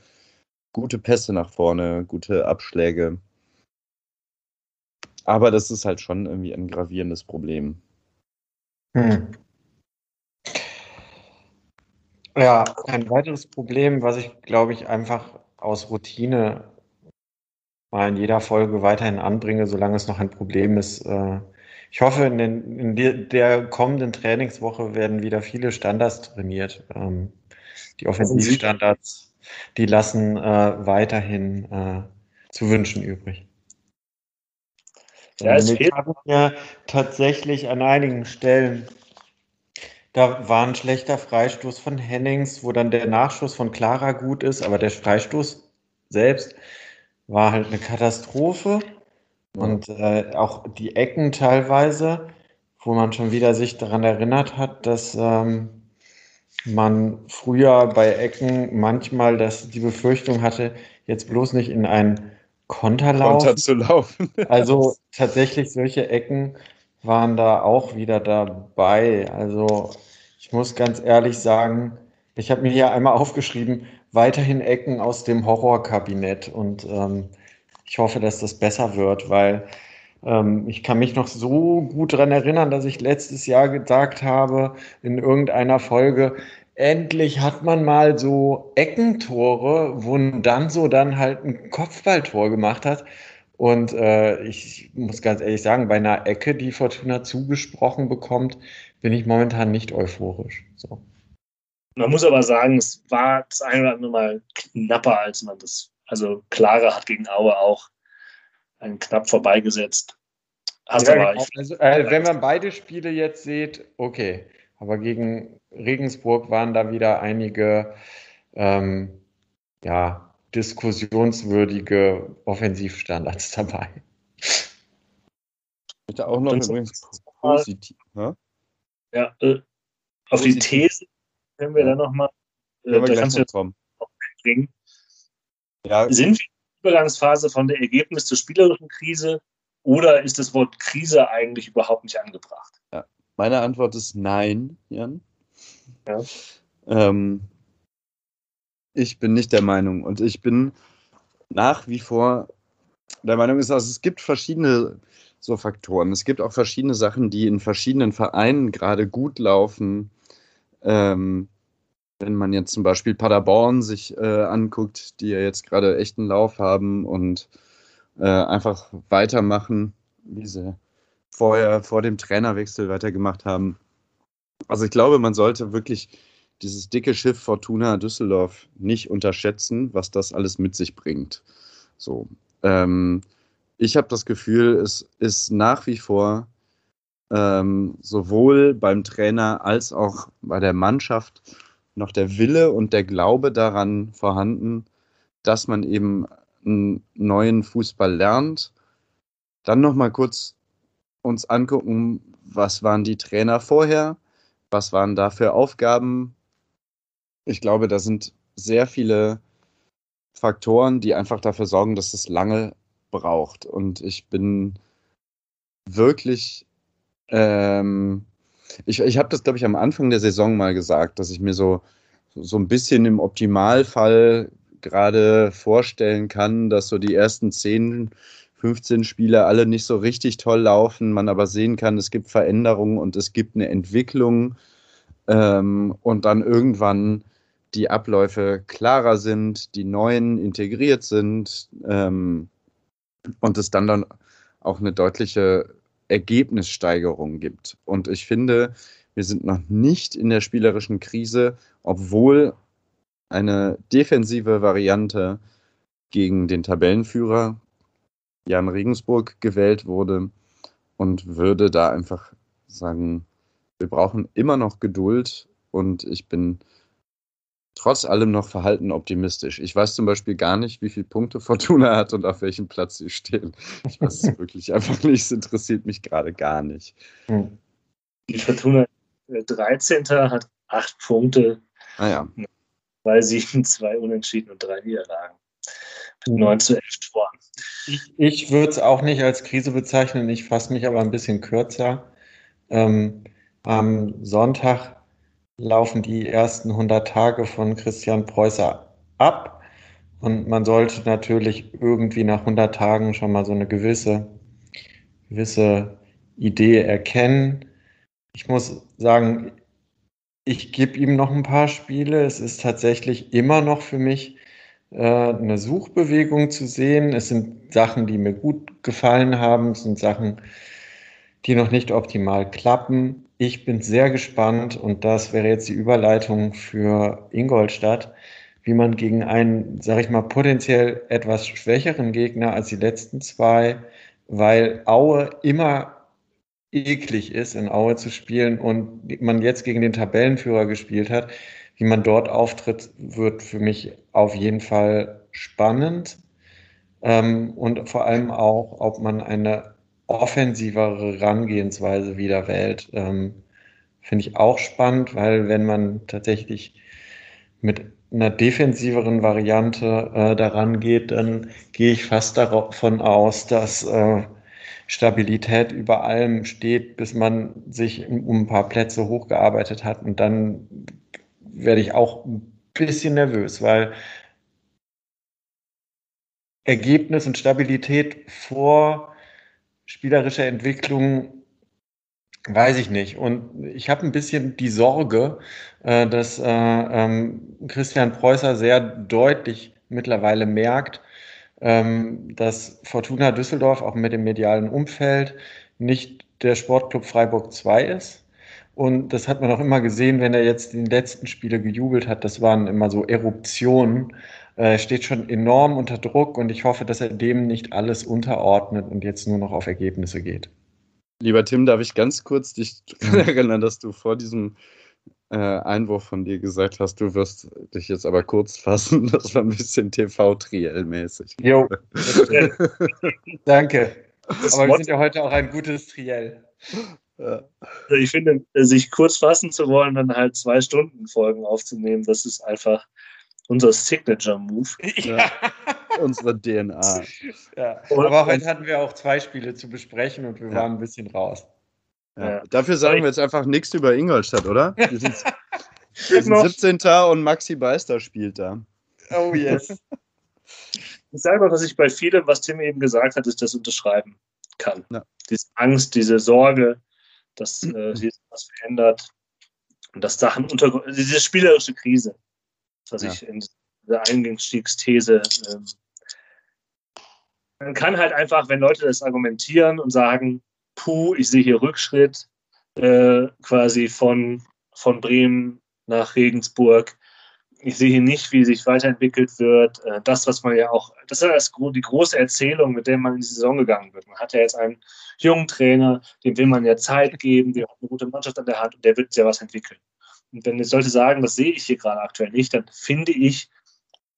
gute Pässe nach vorne, gute Abschläge. Aber das ist halt schon irgendwie ein gravierendes Problem. Hm. Ja, ein weiteres Problem, was ich glaube ich einfach aus Routine mal in jeder Folge weiterhin anbringe, solange es noch ein Problem ist, äh, ich hoffe, in, den, in der, der kommenden Trainingswoche werden wieder viele Standards trainiert. Ähm, die Offensivstandards, die lassen äh, weiterhin äh, zu wünschen übrig. Ja, es fehlt. ja tatsächlich an einigen Stellen. Da war ein schlechter Freistoß von Hennings, wo dann der Nachschuss von Clara gut ist, aber der Freistoß selbst war halt eine Katastrophe. Und äh, auch die Ecken teilweise, wo man schon wieder sich daran erinnert hat, dass ähm, man früher bei Ecken manchmal das, die Befürchtung hatte, jetzt bloß nicht in einen Konter, Konter zu laufen. also tatsächlich solche Ecken waren da auch wieder dabei. Also ich muss ganz ehrlich sagen, ich habe mir hier einmal aufgeschrieben, weiterhin Ecken aus dem Horrorkabinett und ähm, ich hoffe, dass das besser wird, weil ähm, ich kann mich noch so gut daran erinnern, dass ich letztes Jahr gesagt habe in irgendeiner Folge, endlich hat man mal so Eckentore, wo dann so dann halt ein Kopfballtor gemacht hat. Und äh, ich muss ganz ehrlich sagen, bei einer Ecke, die Fortuna zugesprochen bekommt, bin ich momentan nicht euphorisch. So. Man muss aber sagen, es war das eine oder andere Mal knapper, als man das also Clara hat gegen Aue auch einen knapp vorbeigesetzt. Hast ja, aber, genau. also, äh, wenn man beide Spiele jetzt sieht, okay. Aber gegen Regensburg waren da wieder einige, ähm, ja, diskussionswürdige Offensivstandards dabei. Ich möchte auch noch übrigens positiv. Ja? Ja, äh, auf die Positiv. These können wir Ja. dann nochmal äh, da kannst du kommen. bringen. Ja, Sind wir in der Übergangsphase von der Ergebnis zur spielerischen Krise oder ist das Wort Krise eigentlich überhaupt nicht angebracht? Meine Antwort ist nein, Jan. Ja. Ähm, ich bin nicht der Meinung und ich bin nach wie vor der Meinung, ist, also es gibt verschiedene so Faktoren. Es gibt auch verschiedene Sachen, die in verschiedenen Vereinen gerade gut laufen. Ähm, wenn man jetzt zum Beispiel Paderborn sich äh, anguckt, die ja jetzt gerade echt einen Lauf haben und äh, einfach weitermachen, wie sie vorher vor dem Trainerwechsel weitergemacht haben. Also ich glaube, man sollte wirklich dieses dicke Schiff Fortuna Düsseldorf nicht unterschätzen, was das alles mit sich bringt. So, ähm, ich habe das Gefühl, es ist nach wie vor ähm, sowohl beim Trainer als auch bei der Mannschaft noch der Wille und der Glaube daran vorhanden, dass man eben einen neuen Fußball lernt. Dann noch mal kurz uns angucken, was waren die Trainer vorher, was waren da für Aufgaben. Ich glaube, da sind sehr viele Faktoren, die einfach dafür sorgen, dass es lange braucht. Und ich bin wirklich, ähm, ich, ich habe das, glaube ich, am Anfang der Saison mal gesagt, dass ich mir so, so ein bisschen im Optimalfall gerade vorstellen kann, dass so die ersten 10, 15 Spiele alle nicht so richtig toll laufen, man aber sehen kann, es gibt Veränderungen und es gibt eine Entwicklung ähm, und dann irgendwann die Abläufe klarer sind, die neuen integriert sind ähm, und es dann dann auch eine deutliche Ergebnissteigerung gibt. Und ich finde, wir sind noch nicht in der spielerischen Krise, obwohl eine defensive Variante gegen den Tabellenführer Jan Regensburg gewählt wurde und würde da einfach sagen, wir brauchen immer noch Geduld und ich bin trotz allem noch verhalten optimistisch. Ich weiß zum Beispiel gar nicht, wie viele Punkte Fortuna hat und auf welchem Platz sie stehen. Ich weiß es wirklich einfach nicht. Es interessiert mich gerade gar nicht. Hm. Die Fortuna äh, 13. hat acht Punkte, Naja, zwei Siegen, zwei Unentschieden und drei Niederlagen. Mit 9 zu 11 Toren. Ich, ich würde es auch nicht als Krise bezeichnen, ich fasse mich aber ein bisschen kürzer. Ähm, am Sonntag laufen die ersten 100 Tage von Christian Preußer ab und man sollte natürlich irgendwie nach 100 Tagen schon mal so eine gewisse, gewisse Idee erkennen. Ich muss sagen, ich gebe ihm noch ein paar Spiele. Es ist tatsächlich immer noch für mich äh, eine Suchbewegung zu sehen. Es sind Sachen, die mir gut gefallen haben. Es sind Sachen, die noch nicht optimal klappen. Ich bin sehr gespannt und das wäre jetzt die Überleitung für Ingolstadt, wie man gegen einen, sage ich mal, potenziell etwas schwächeren Gegner als die letzten zwei, weil Aue immer eklig ist, in Aue zu spielen und man jetzt gegen den Tabellenführer gespielt hat, wie man dort auftritt, wird für mich auf jeden Fall spannend. Ähm, und vor allem auch, ob man eine offensivere Herangehensweise wieder wählt, ähm, finde ich auch spannend, weil wenn man tatsächlich mit einer defensiveren Variante äh, daran geht, dann gehe ich fast davon aus, dass äh, Stabilität über allem steht, bis man sich um ein paar Plätze hochgearbeitet hat. Und dann werde ich auch ein bisschen nervös, weil Ergebnis und Stabilität vor spielerischer Entwicklung weiß ich nicht. Und ich habe ein bisschen die Sorge, äh, dass äh, ähm, Christian Preußer sehr deutlich mittlerweile merkt, ähm, dass Fortuna Düsseldorf auch mit dem medialen Umfeld nicht der Sportclub Freiburg 2 ist. Und das hat man auch immer gesehen, wenn er jetzt die letzten Spiele gejubelt hat. Das waren immer so Eruptionen. Er steht schon enorm unter Druck und ich hoffe, dass er dem nicht alles unterordnet und jetzt nur noch auf Ergebnisse geht. Lieber Tim, darf ich ganz kurz dich daran erinnern, dass du vor diesem äh, Einwurf von dir gesagt hast, du wirst dich jetzt aber kurz fassen. Das war ein bisschen TV-Triell-mäßig. Jo, danke. Das aber wir sind ja heute auch ein gutes Triell. Ja. Also ich finde, sich kurz fassen zu wollen, dann halt zwei Stunden Folgen aufzunehmen, das ist einfach unser Signature-Move. Ja. Unsere DNA. Ja. Aber heute hatten wir auch zwei Spiele zu besprechen und wir ja. waren ein bisschen raus. Ja. Dafür sagen wir jetzt einfach nichts über Ingolstadt, oder? Wir sind, wir sind 17. und Maxi Beister spielt da. Oh yes. Ich sage mal, dass ich bei vielem, was Tim eben gesagt hat, ist das unterschreiben kann. Ja. Diese Angst, diese Sorge, dass äh, sich was verändert und dass Sachen unter diese spielerische Krise, was ja. ich in dieser Einstiegsthese ähm, man kann halt einfach, wenn Leute das argumentieren und sagen, puh, ich sehe hier Rückschritt äh, quasi von, von Bremen nach Regensburg. Ich sehe hier nicht, wie sich weiterentwickelt wird. Äh, das, was man ja auch, das ist ja das, die große Erzählung, mit der man in die Saison gegangen wird. Man hat ja jetzt einen jungen Trainer, dem will man ja Zeit geben, der hat eine gute Mannschaft an der Hand und der wird ja was entwickeln. Und wenn jetzt Leute sagen, das sehe ich hier gerade aktuell nicht, dann finde ich,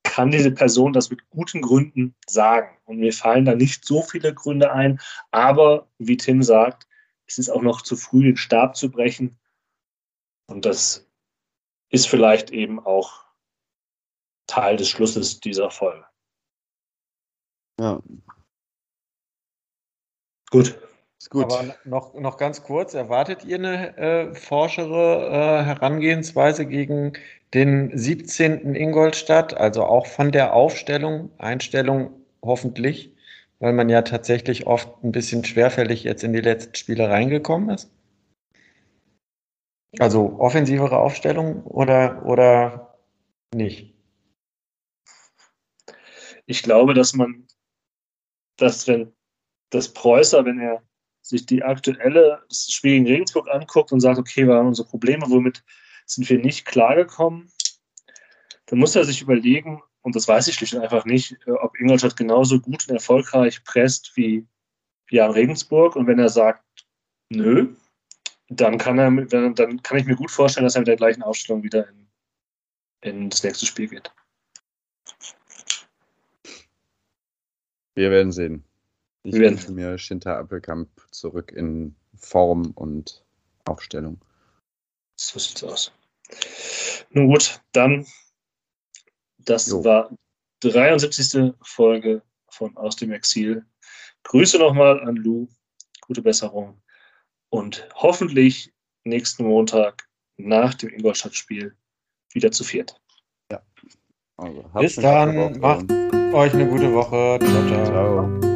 kann diese Person das mit guten Gründen sagen. Und mir fallen da nicht so viele Gründe ein. Aber wie Tim sagt, es ist auch noch zu früh, den Stab zu brechen. Und das ist vielleicht eben auch Teil des Schlusses dieser Folge. Ja. Gut. Ist gut. Aber noch, noch ganz kurz, erwartet ihr eine äh, forschere äh, Herangehensweise gegen den 17. Ingolstadt, also auch von der Aufstellung, Einstellung hoffentlich, weil man ja tatsächlich oft ein bisschen schwerfällig jetzt in die letzten Spiele reingekommen ist? Also offensivere Aufstellung oder, oder nicht? Ich glaube, dass man, dass wenn das Preußer, wenn er sich die aktuelle Spiel in Regensburg anguckt und sagt, okay, wir haben unsere Probleme, womit sind wir nicht klargekommen, dann muss er sich überlegen, und das weiß ich schlicht und einfach nicht, äh, ob Ingolstadt genauso gut und erfolgreich presst wie Jan Regensburg. Und wenn er sagt, nö, dann kann, er, dann kann ich mir gut vorstellen, dass er mit der gleichen Ausstellung wieder in, in das nächste Spiel geht. Wir werden sehen. Ich wünsche mir Shinta Appelkamp zurück in Form und Aufstellung. So sieht's aus. Nun gut, dann, das jo. war 73. Folge von Aus dem Exil. Grüße nochmal an Lou, gute Besserung und hoffentlich nächsten Montag nach dem Ingolstadt-Spiel wieder zu viert. Ja. Also, Bis dann, macht euch eine gute Woche. Ciao, ciao. ciao.